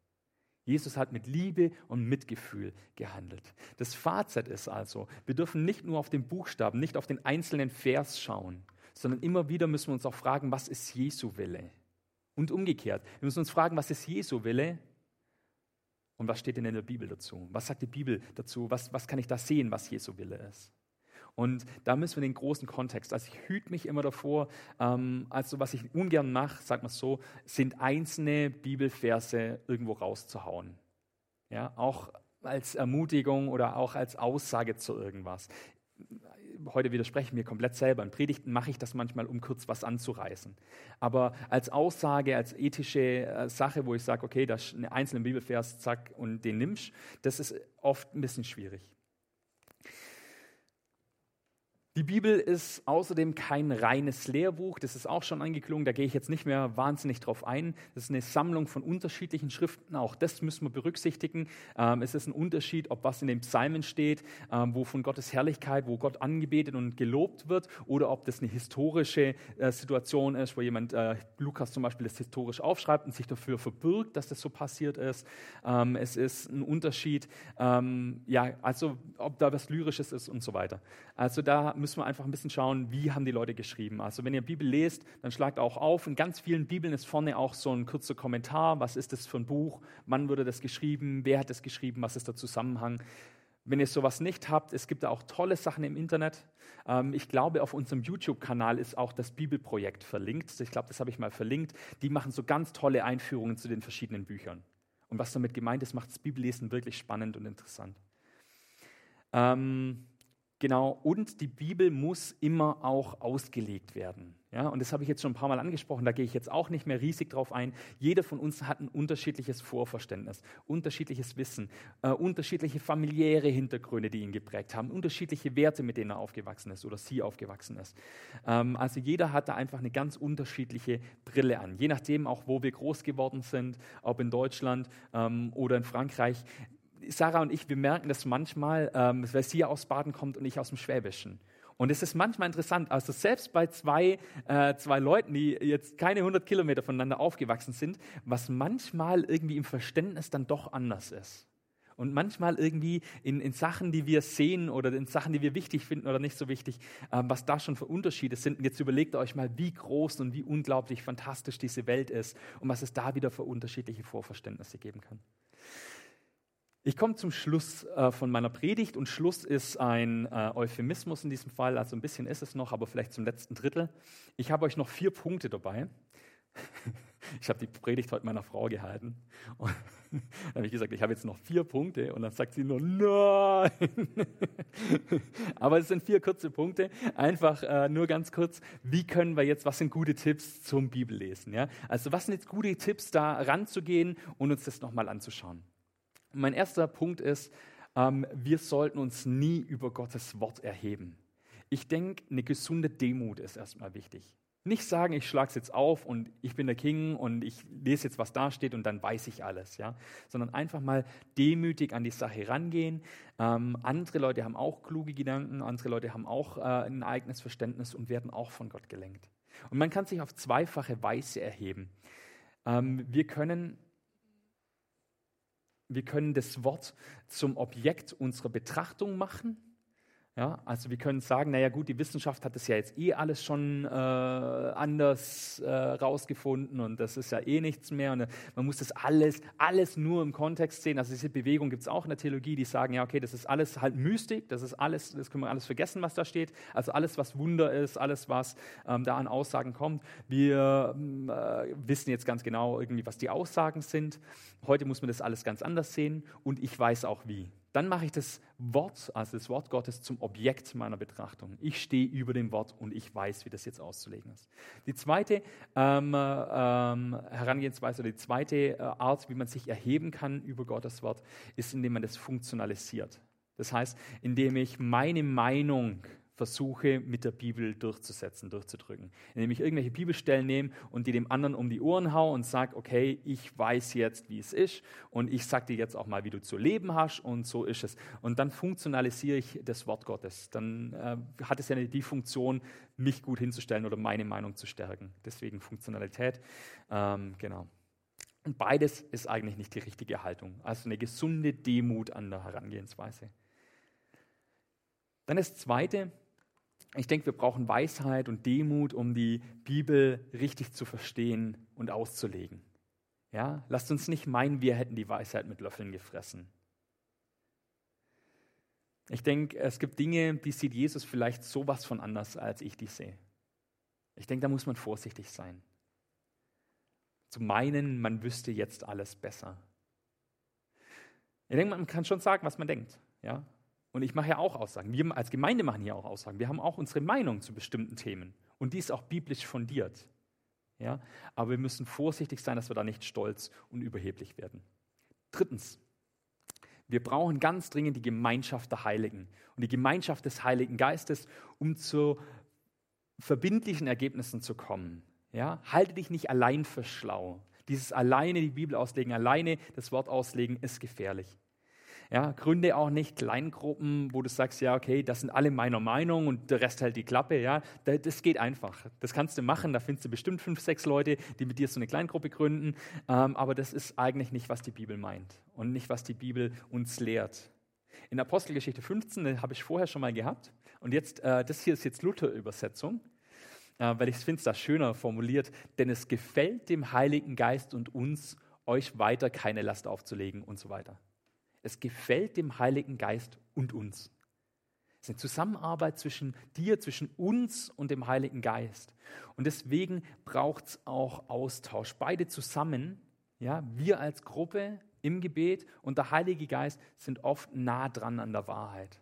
Jesus hat mit Liebe und Mitgefühl gehandelt. Das Fazit ist also, wir dürfen nicht nur auf den Buchstaben, nicht auf den einzelnen Vers schauen, sondern immer wieder müssen wir uns auch fragen, was ist Jesu Wille? Und umgekehrt, wir müssen uns fragen, was ist Jesu Wille und was steht denn in der Bibel dazu? Was sagt die Bibel dazu? Was, was kann ich da sehen, was Jesu Wille ist? Und da müssen wir den großen Kontext. Also ich hüte mich immer davor, ähm, also was ich ungern mache, sag mal so, sind einzelne Bibelverse irgendwo rauszuhauen. Ja, auch als Ermutigung oder auch als Aussage zu irgendwas heute widerspreche ich mir komplett selber. In Predigten mache ich das manchmal, um kurz was anzureißen. Aber als Aussage, als ethische äh, Sache, wo ich sage, okay, das ist ein einzelner Bibelvers, zack, und den nimmst, das ist oft ein bisschen schwierig. Die Bibel ist außerdem kein reines Lehrbuch, das ist auch schon angeklungen, da gehe ich jetzt nicht mehr wahnsinnig drauf ein. Das ist eine Sammlung von unterschiedlichen Schriften, auch das müssen wir berücksichtigen. Ähm, es ist ein Unterschied, ob was in den Psalmen steht, ähm, wo von Gottes Herrlichkeit, wo Gott angebetet und gelobt wird, oder ob das eine historische äh, Situation ist, wo jemand, äh, Lukas zum Beispiel, das historisch aufschreibt und sich dafür verbirgt, dass das so passiert ist. Ähm, es ist ein Unterschied, ja, also ob da was Lyrisches ist und so weiter. Also da müssen müssen wir einfach ein bisschen schauen, wie haben die Leute geschrieben. Also wenn ihr Bibel lest, dann schlagt auch auf. In ganz vielen Bibeln ist vorne auch so ein kurzer Kommentar. Was ist das für ein Buch? Wann wurde das geschrieben? Wer hat es geschrieben? Was ist der Zusammenhang? Wenn ihr sowas nicht habt, es gibt da auch tolle Sachen im Internet. Ähm, ich glaube, auf unserem YouTube-Kanal ist auch das Bibelprojekt verlinkt. Ich glaube, das habe ich mal verlinkt. Die machen so ganz tolle Einführungen zu den verschiedenen Büchern. Und was damit gemeint ist, macht das Bibellesen wirklich spannend und interessant. Ähm, Genau, und die Bibel muss immer auch ausgelegt werden. Ja, und das habe ich jetzt schon ein paar Mal angesprochen, da gehe ich jetzt auch nicht mehr riesig drauf ein. Jeder von uns hat ein unterschiedliches Vorverständnis, unterschiedliches Wissen, äh, unterschiedliche familiäre Hintergründe, die ihn geprägt haben, unterschiedliche Werte, mit denen er aufgewachsen ist oder sie aufgewachsen ist. Ähm, also jeder hat da einfach eine ganz unterschiedliche Brille an, je nachdem auch, wo wir groß geworden sind, ob in Deutschland ähm, oder in Frankreich. Sarah und ich, wir merken das manchmal, ähm, weil sie aus Baden kommt und ich aus dem Schwäbischen. Und es ist manchmal interessant, also selbst bei zwei, äh, zwei Leuten, die jetzt keine 100 Kilometer voneinander aufgewachsen sind, was manchmal irgendwie im Verständnis dann doch anders ist. Und manchmal irgendwie in, in Sachen, die wir sehen oder in Sachen, die wir wichtig finden oder nicht so wichtig, äh, was da schon für Unterschiede sind. Und jetzt überlegt euch mal, wie groß und wie unglaublich fantastisch diese Welt ist und was es da wieder für unterschiedliche Vorverständnisse geben kann. Ich komme zum Schluss äh, von meiner Predigt und Schluss ist ein äh, Euphemismus in diesem Fall, also ein bisschen ist es noch, aber vielleicht zum letzten Drittel. Ich habe euch noch vier Punkte dabei. Ich habe die Predigt heute meiner Frau gehalten und dann habe ich gesagt, ich habe jetzt noch vier Punkte und dann sagt sie nur, nein. Aber es sind vier kurze Punkte, einfach äh, nur ganz kurz, wie können wir jetzt, was sind gute Tipps zum Bibellesen? Ja? Also was sind jetzt gute Tipps, da ranzugehen und uns das nochmal anzuschauen? Mein erster Punkt ist, ähm, wir sollten uns nie über Gottes Wort erheben. Ich denke, eine gesunde Demut ist erstmal wichtig. Nicht sagen, ich schlage es jetzt auf und ich bin der King und ich lese jetzt, was da steht und dann weiß ich alles, ja. Sondern einfach mal demütig an die Sache rangehen. Ähm, andere Leute haben auch kluge Gedanken, andere Leute haben auch äh, ein eigenes Verständnis und werden auch von Gott gelenkt. Und man kann sich auf zweifache Weise erheben. Ähm, wir können wir können das Wort zum Objekt unserer Betrachtung machen ja, also wir können sagen, naja gut, die Wissenschaft hat das ja jetzt eh alles schon äh, anders äh, rausgefunden und das ist ja eh nichts mehr und äh, man muss das alles, alles nur im Kontext sehen. Also diese Bewegung gibt es auch in der Theologie, die sagen, ja okay, das ist alles halt Mystik, das ist alles, das können wir alles vergessen, was da steht. Also alles, was Wunder ist, alles, was ähm, da an Aussagen kommt. Wir ähm, äh, wissen jetzt ganz genau irgendwie, was die Aussagen sind. Heute muss man das alles ganz anders sehen und ich weiß auch wie dann mache ich das Wort, also das Wort Gottes, zum Objekt meiner Betrachtung. Ich stehe über dem Wort und ich weiß, wie das jetzt auszulegen ist. Die zweite ähm, ähm, Herangehensweise oder die zweite äh, Art, wie man sich erheben kann über Gottes Wort, ist, indem man das funktionalisiert. Das heißt, indem ich meine Meinung versuche, mit der Bibel durchzusetzen, durchzudrücken. Indem ich irgendwelche Bibelstellen nehme und die dem anderen um die Ohren haue und sage, okay, ich weiß jetzt, wie es ist und ich sage dir jetzt auch mal, wie du zu leben hast und so ist es. Und dann funktionalisiere ich das Wort Gottes. Dann äh, hat es ja die Funktion, mich gut hinzustellen oder meine Meinung zu stärken. Deswegen Funktionalität. Ähm, genau. Und beides ist eigentlich nicht die richtige Haltung. Also eine gesunde Demut an der Herangehensweise. Dann das Zweite, ich denke, wir brauchen Weisheit und Demut, um die Bibel richtig zu verstehen und auszulegen. Ja, lasst uns nicht meinen, wir hätten die Weisheit mit Löffeln gefressen. Ich denke, es gibt Dinge, die sieht Jesus vielleicht sowas von anders, als ich die sehe. Ich denke, da muss man vorsichtig sein. Zu meinen, man wüsste jetzt alles besser. Ich denke, man kann schon sagen, was man denkt. Ja? Und ich mache ja auch Aussagen. Wir als Gemeinde machen hier auch Aussagen. Wir haben auch unsere Meinung zu bestimmten Themen. Und die ist auch biblisch fundiert. Ja? Aber wir müssen vorsichtig sein, dass wir da nicht stolz und überheblich werden. Drittens, wir brauchen ganz dringend die Gemeinschaft der Heiligen und die Gemeinschaft des Heiligen Geistes, um zu verbindlichen Ergebnissen zu kommen. Ja? Halte dich nicht allein für schlau. Dieses alleine die Bibel auslegen, alleine das Wort auslegen, ist gefährlich. Ja, gründe auch nicht Kleingruppen, wo du sagst, ja, okay, das sind alle meiner Meinung und der Rest hält die Klappe. Ja, das geht einfach. Das kannst du machen. Da findest du bestimmt fünf, sechs Leute, die mit dir so eine Kleingruppe gründen. Ähm, aber das ist eigentlich nicht, was die Bibel meint und nicht, was die Bibel uns lehrt. In Apostelgeschichte 15 habe ich vorher schon mal gehabt. Und jetzt, äh, das hier ist jetzt Luther-Übersetzung, äh, weil ich finde es da schöner formuliert. Denn es gefällt dem Heiligen Geist und uns, euch weiter keine Last aufzulegen und so weiter. Es gefällt dem Heiligen Geist und uns. Es ist eine Zusammenarbeit zwischen dir, zwischen uns und dem Heiligen Geist. Und deswegen braucht es auch Austausch. Beide zusammen, ja, wir als Gruppe im Gebet und der Heilige Geist sind oft nah dran an der Wahrheit.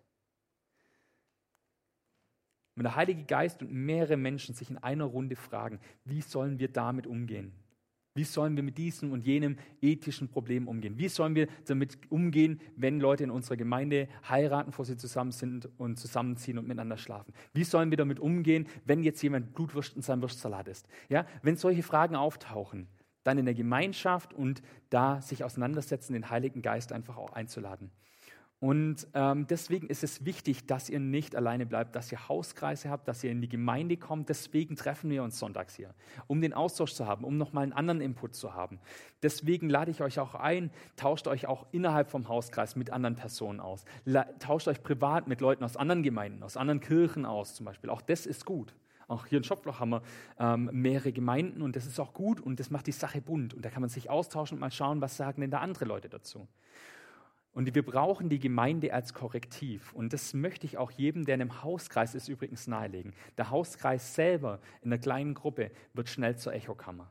Wenn der Heilige Geist und mehrere Menschen sich in einer Runde fragen, wie sollen wir damit umgehen? Wie sollen wir mit diesem und jenem ethischen Problem umgehen? Wie sollen wir damit umgehen, wenn Leute in unserer Gemeinde heiraten, bevor sie zusammen sind und zusammenziehen und miteinander schlafen? Wie sollen wir damit umgehen, wenn jetzt jemand Blutwurst in seinem Wurstsalat isst? Ja, wenn solche Fragen auftauchen, dann in der Gemeinschaft und da sich auseinandersetzen, den Heiligen Geist einfach auch einzuladen. Und ähm, deswegen ist es wichtig, dass ihr nicht alleine bleibt, dass ihr Hauskreise habt, dass ihr in die Gemeinde kommt. Deswegen treffen wir uns sonntags hier, um den Austausch zu haben, um nochmal einen anderen Input zu haben. Deswegen lade ich euch auch ein, tauscht euch auch innerhalb vom Hauskreis mit anderen Personen aus. La tauscht euch privat mit Leuten aus anderen Gemeinden, aus anderen Kirchen aus zum Beispiel. Auch das ist gut. Auch hier in Schopfloch haben wir ähm, mehrere Gemeinden und das ist auch gut und das macht die Sache bunt. Und da kann man sich austauschen und mal schauen, was sagen denn da andere Leute dazu. Und wir brauchen die Gemeinde als Korrektiv. Und das möchte ich auch jedem, der in einem Hauskreis ist, übrigens nahelegen. Der Hauskreis selber in einer kleinen Gruppe wird schnell zur Echokammer.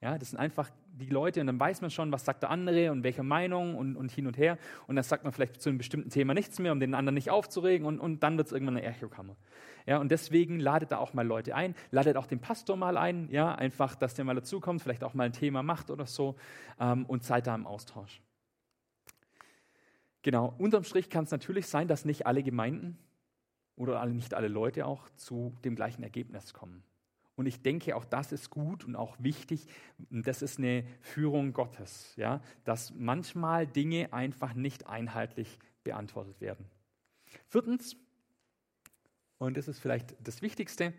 Ja, das sind einfach die Leute und dann weiß man schon, was sagt der andere und welche Meinung und, und hin und her. Und dann sagt man vielleicht zu einem bestimmten Thema nichts mehr, um den anderen nicht aufzuregen und, und dann wird es irgendwann eine Echokammer. Ja, und deswegen ladet da auch mal Leute ein, ladet auch den Pastor mal ein, ja, einfach, dass der mal dazukommt, vielleicht auch mal ein Thema macht oder so ähm, und seid da im Austausch. Genau, unterm Strich kann es natürlich sein, dass nicht alle Gemeinden oder nicht alle Leute auch zu dem gleichen Ergebnis kommen. Und ich denke, auch das ist gut und auch wichtig. Das ist eine Führung Gottes, ja, dass manchmal Dinge einfach nicht einheitlich beantwortet werden. Viertens, und das ist vielleicht das Wichtigste,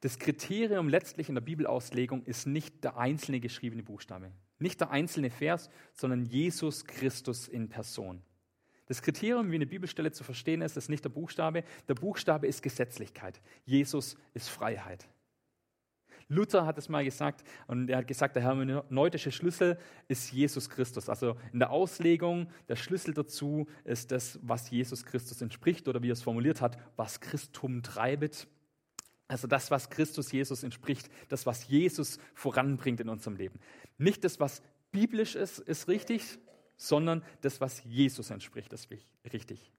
das Kriterium letztlich in der Bibelauslegung ist nicht der einzelne geschriebene Buchstabe, nicht der einzelne Vers, sondern Jesus Christus in Person. Das Kriterium, wie eine Bibelstelle zu verstehen ist, ist nicht der Buchstabe. Der Buchstabe ist Gesetzlichkeit. Jesus ist Freiheit. Luther hat es mal gesagt und er hat gesagt, der hermeneutische Schlüssel ist Jesus Christus. Also in der Auslegung, der Schlüssel dazu ist das, was Jesus Christus entspricht oder wie er es formuliert hat, was Christum treibet. Also das, was Christus Jesus entspricht, das, was Jesus voranbringt in unserem Leben. Nicht das, was biblisch ist, ist richtig, sondern das, was Jesus entspricht, ist richtig.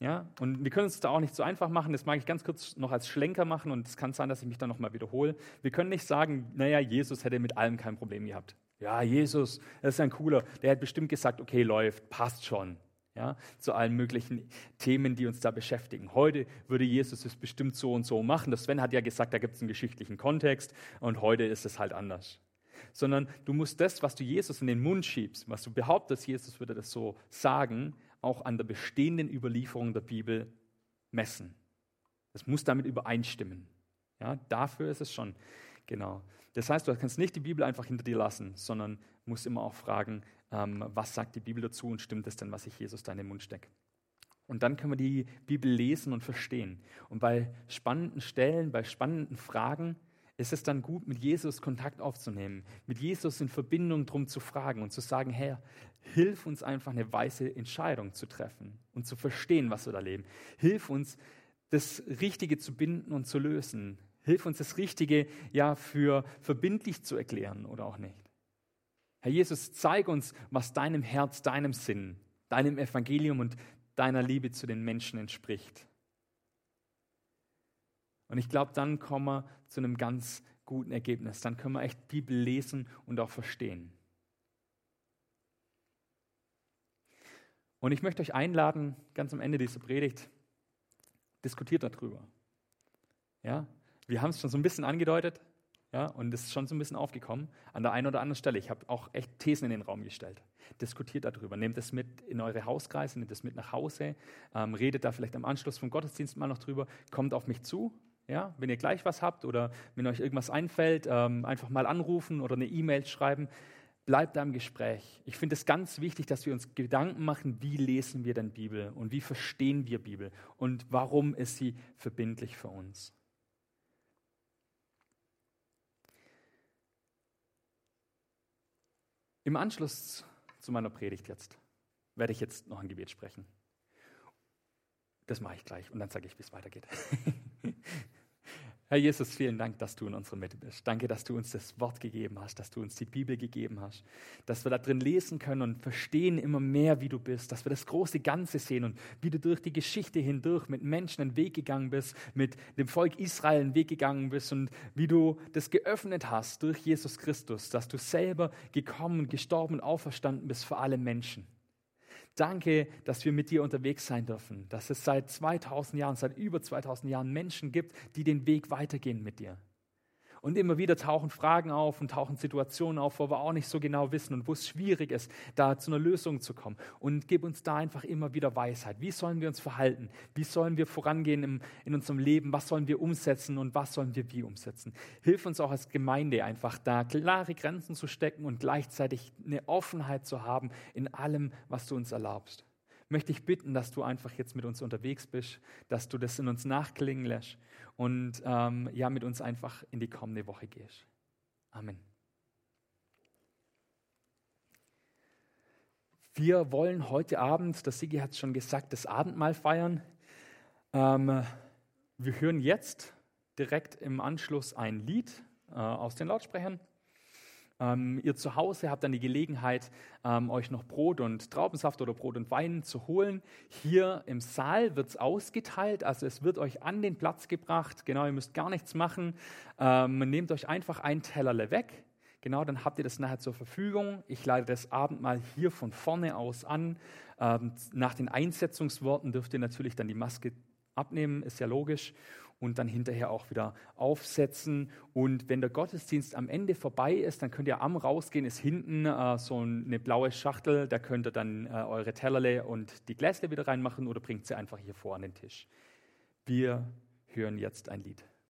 Ja, und wir können es da auch nicht so einfach machen. Das mag ich ganz kurz noch als Schlenker machen und es kann sein, dass ich mich dann nochmal wiederhole. Wir können nicht sagen, naja, Jesus hätte mit allem kein Problem gehabt. Ja, Jesus, das ist ein cooler. Der hat bestimmt gesagt, okay, läuft, passt schon. Ja, zu allen möglichen Themen, die uns da beschäftigen. Heute würde Jesus es bestimmt so und so machen. Das Sven hat ja gesagt, da gibt es einen geschichtlichen Kontext und heute ist es halt anders sondern du musst das, was du Jesus in den Mund schiebst, was du behauptest, Jesus würde das so sagen, auch an der bestehenden Überlieferung der Bibel messen. Das muss damit übereinstimmen. Ja, dafür ist es schon. Genau. Das heißt, du kannst nicht die Bibel einfach hinter dir lassen, sondern musst immer auch fragen, ähm, was sagt die Bibel dazu und stimmt es denn, was ich Jesus da in den Mund stecke? Und dann können wir die Bibel lesen und verstehen. Und bei spannenden Stellen, bei spannenden Fragen ist es dann gut, mit Jesus Kontakt aufzunehmen, mit Jesus in Verbindung drum zu fragen und zu sagen, Herr, hilf uns einfach eine weise Entscheidung zu treffen und zu verstehen, was wir da leben. Hilf uns, das Richtige zu binden und zu lösen. Hilf uns, das Richtige ja für verbindlich zu erklären oder auch nicht. Herr Jesus, zeig uns, was deinem Herz, deinem Sinn, deinem Evangelium und deiner Liebe zu den Menschen entspricht. Und ich glaube, dann kommen wir zu einem ganz guten Ergebnis. Dann können wir echt Bibel lesen und auch verstehen. Und ich möchte euch einladen, ganz am Ende dieser Predigt, diskutiert darüber. Ja, wir haben es schon so ein bisschen angedeutet, ja, und es ist schon so ein bisschen aufgekommen an der einen oder anderen Stelle. Ich habe auch echt Thesen in den Raum gestellt. Diskutiert darüber. Nehmt es mit in eure Hauskreise, nehmt es mit nach Hause, ähm, redet da vielleicht am Anschluss vom Gottesdienst mal noch drüber. Kommt auf mich zu, ja, wenn ihr gleich was habt oder wenn euch irgendwas einfällt, ähm, einfach mal anrufen oder eine E-Mail schreiben. Bleibt da im Gespräch. Ich finde es ganz wichtig, dass wir uns Gedanken machen, wie lesen wir denn Bibel und wie verstehen wir Bibel und warum ist sie verbindlich für uns. Im Anschluss zu meiner Predigt jetzt werde ich jetzt noch ein Gebet sprechen. Das mache ich gleich und dann sage ich, wie es weitergeht. Herr Jesus, vielen Dank, dass du in unserer Mitte bist. Danke, dass du uns das Wort gegeben hast, dass du uns die Bibel gegeben hast, dass wir da drin lesen können und verstehen immer mehr, wie du bist, dass wir das große Ganze sehen und wie du durch die Geschichte hindurch mit Menschen einen Weg gegangen bist, mit dem Volk Israel einen Weg gegangen bist und wie du das geöffnet hast durch Jesus Christus, dass du selber gekommen, gestorben und auferstanden bist für alle Menschen. Danke, dass wir mit dir unterwegs sein dürfen, dass es seit 2000 Jahren, seit über 2000 Jahren Menschen gibt, die den Weg weitergehen mit dir. Und immer wieder tauchen Fragen auf und tauchen Situationen auf, wo wir auch nicht so genau wissen und wo es schwierig ist, da zu einer Lösung zu kommen. Und gib uns da einfach immer wieder Weisheit. Wie sollen wir uns verhalten? Wie sollen wir vorangehen im, in unserem Leben? Was sollen wir umsetzen und was sollen wir wie umsetzen? Hilf uns auch als Gemeinde einfach da klare Grenzen zu stecken und gleichzeitig eine Offenheit zu haben in allem, was du uns erlaubst möchte ich bitten, dass du einfach jetzt mit uns unterwegs bist, dass du das in uns nachklingen lässt und ähm, ja, mit uns einfach in die kommende Woche gehst. Amen. Wir wollen heute Abend, das Sigi hat es schon gesagt, das Abendmahl feiern. Ähm, wir hören jetzt direkt im Anschluss ein Lied äh, aus den Lautsprechern. Ähm, ihr zu Hause habt dann die Gelegenheit, ähm, euch noch Brot und Traubensaft oder Brot und Wein zu holen. Hier im Saal wird es ausgeteilt, also es wird euch an den Platz gebracht. Genau, ihr müsst gar nichts machen. Ähm, nehmt euch einfach ein Tellerle weg. Genau, dann habt ihr das nachher zur Verfügung. Ich leite das Abendmahl hier von vorne aus an. Ähm, nach den Einsetzungsworten dürft ihr natürlich dann die Maske abnehmen, ist ja logisch und dann hinterher auch wieder aufsetzen. Und wenn der Gottesdienst am Ende vorbei ist, dann könnt ihr am Rausgehen, ist hinten äh, so eine blaue Schachtel, da könnt ihr dann äh, eure Tellerle und die Gläser wieder reinmachen oder bringt sie einfach hier vor an den Tisch. Wir hören jetzt ein Lied.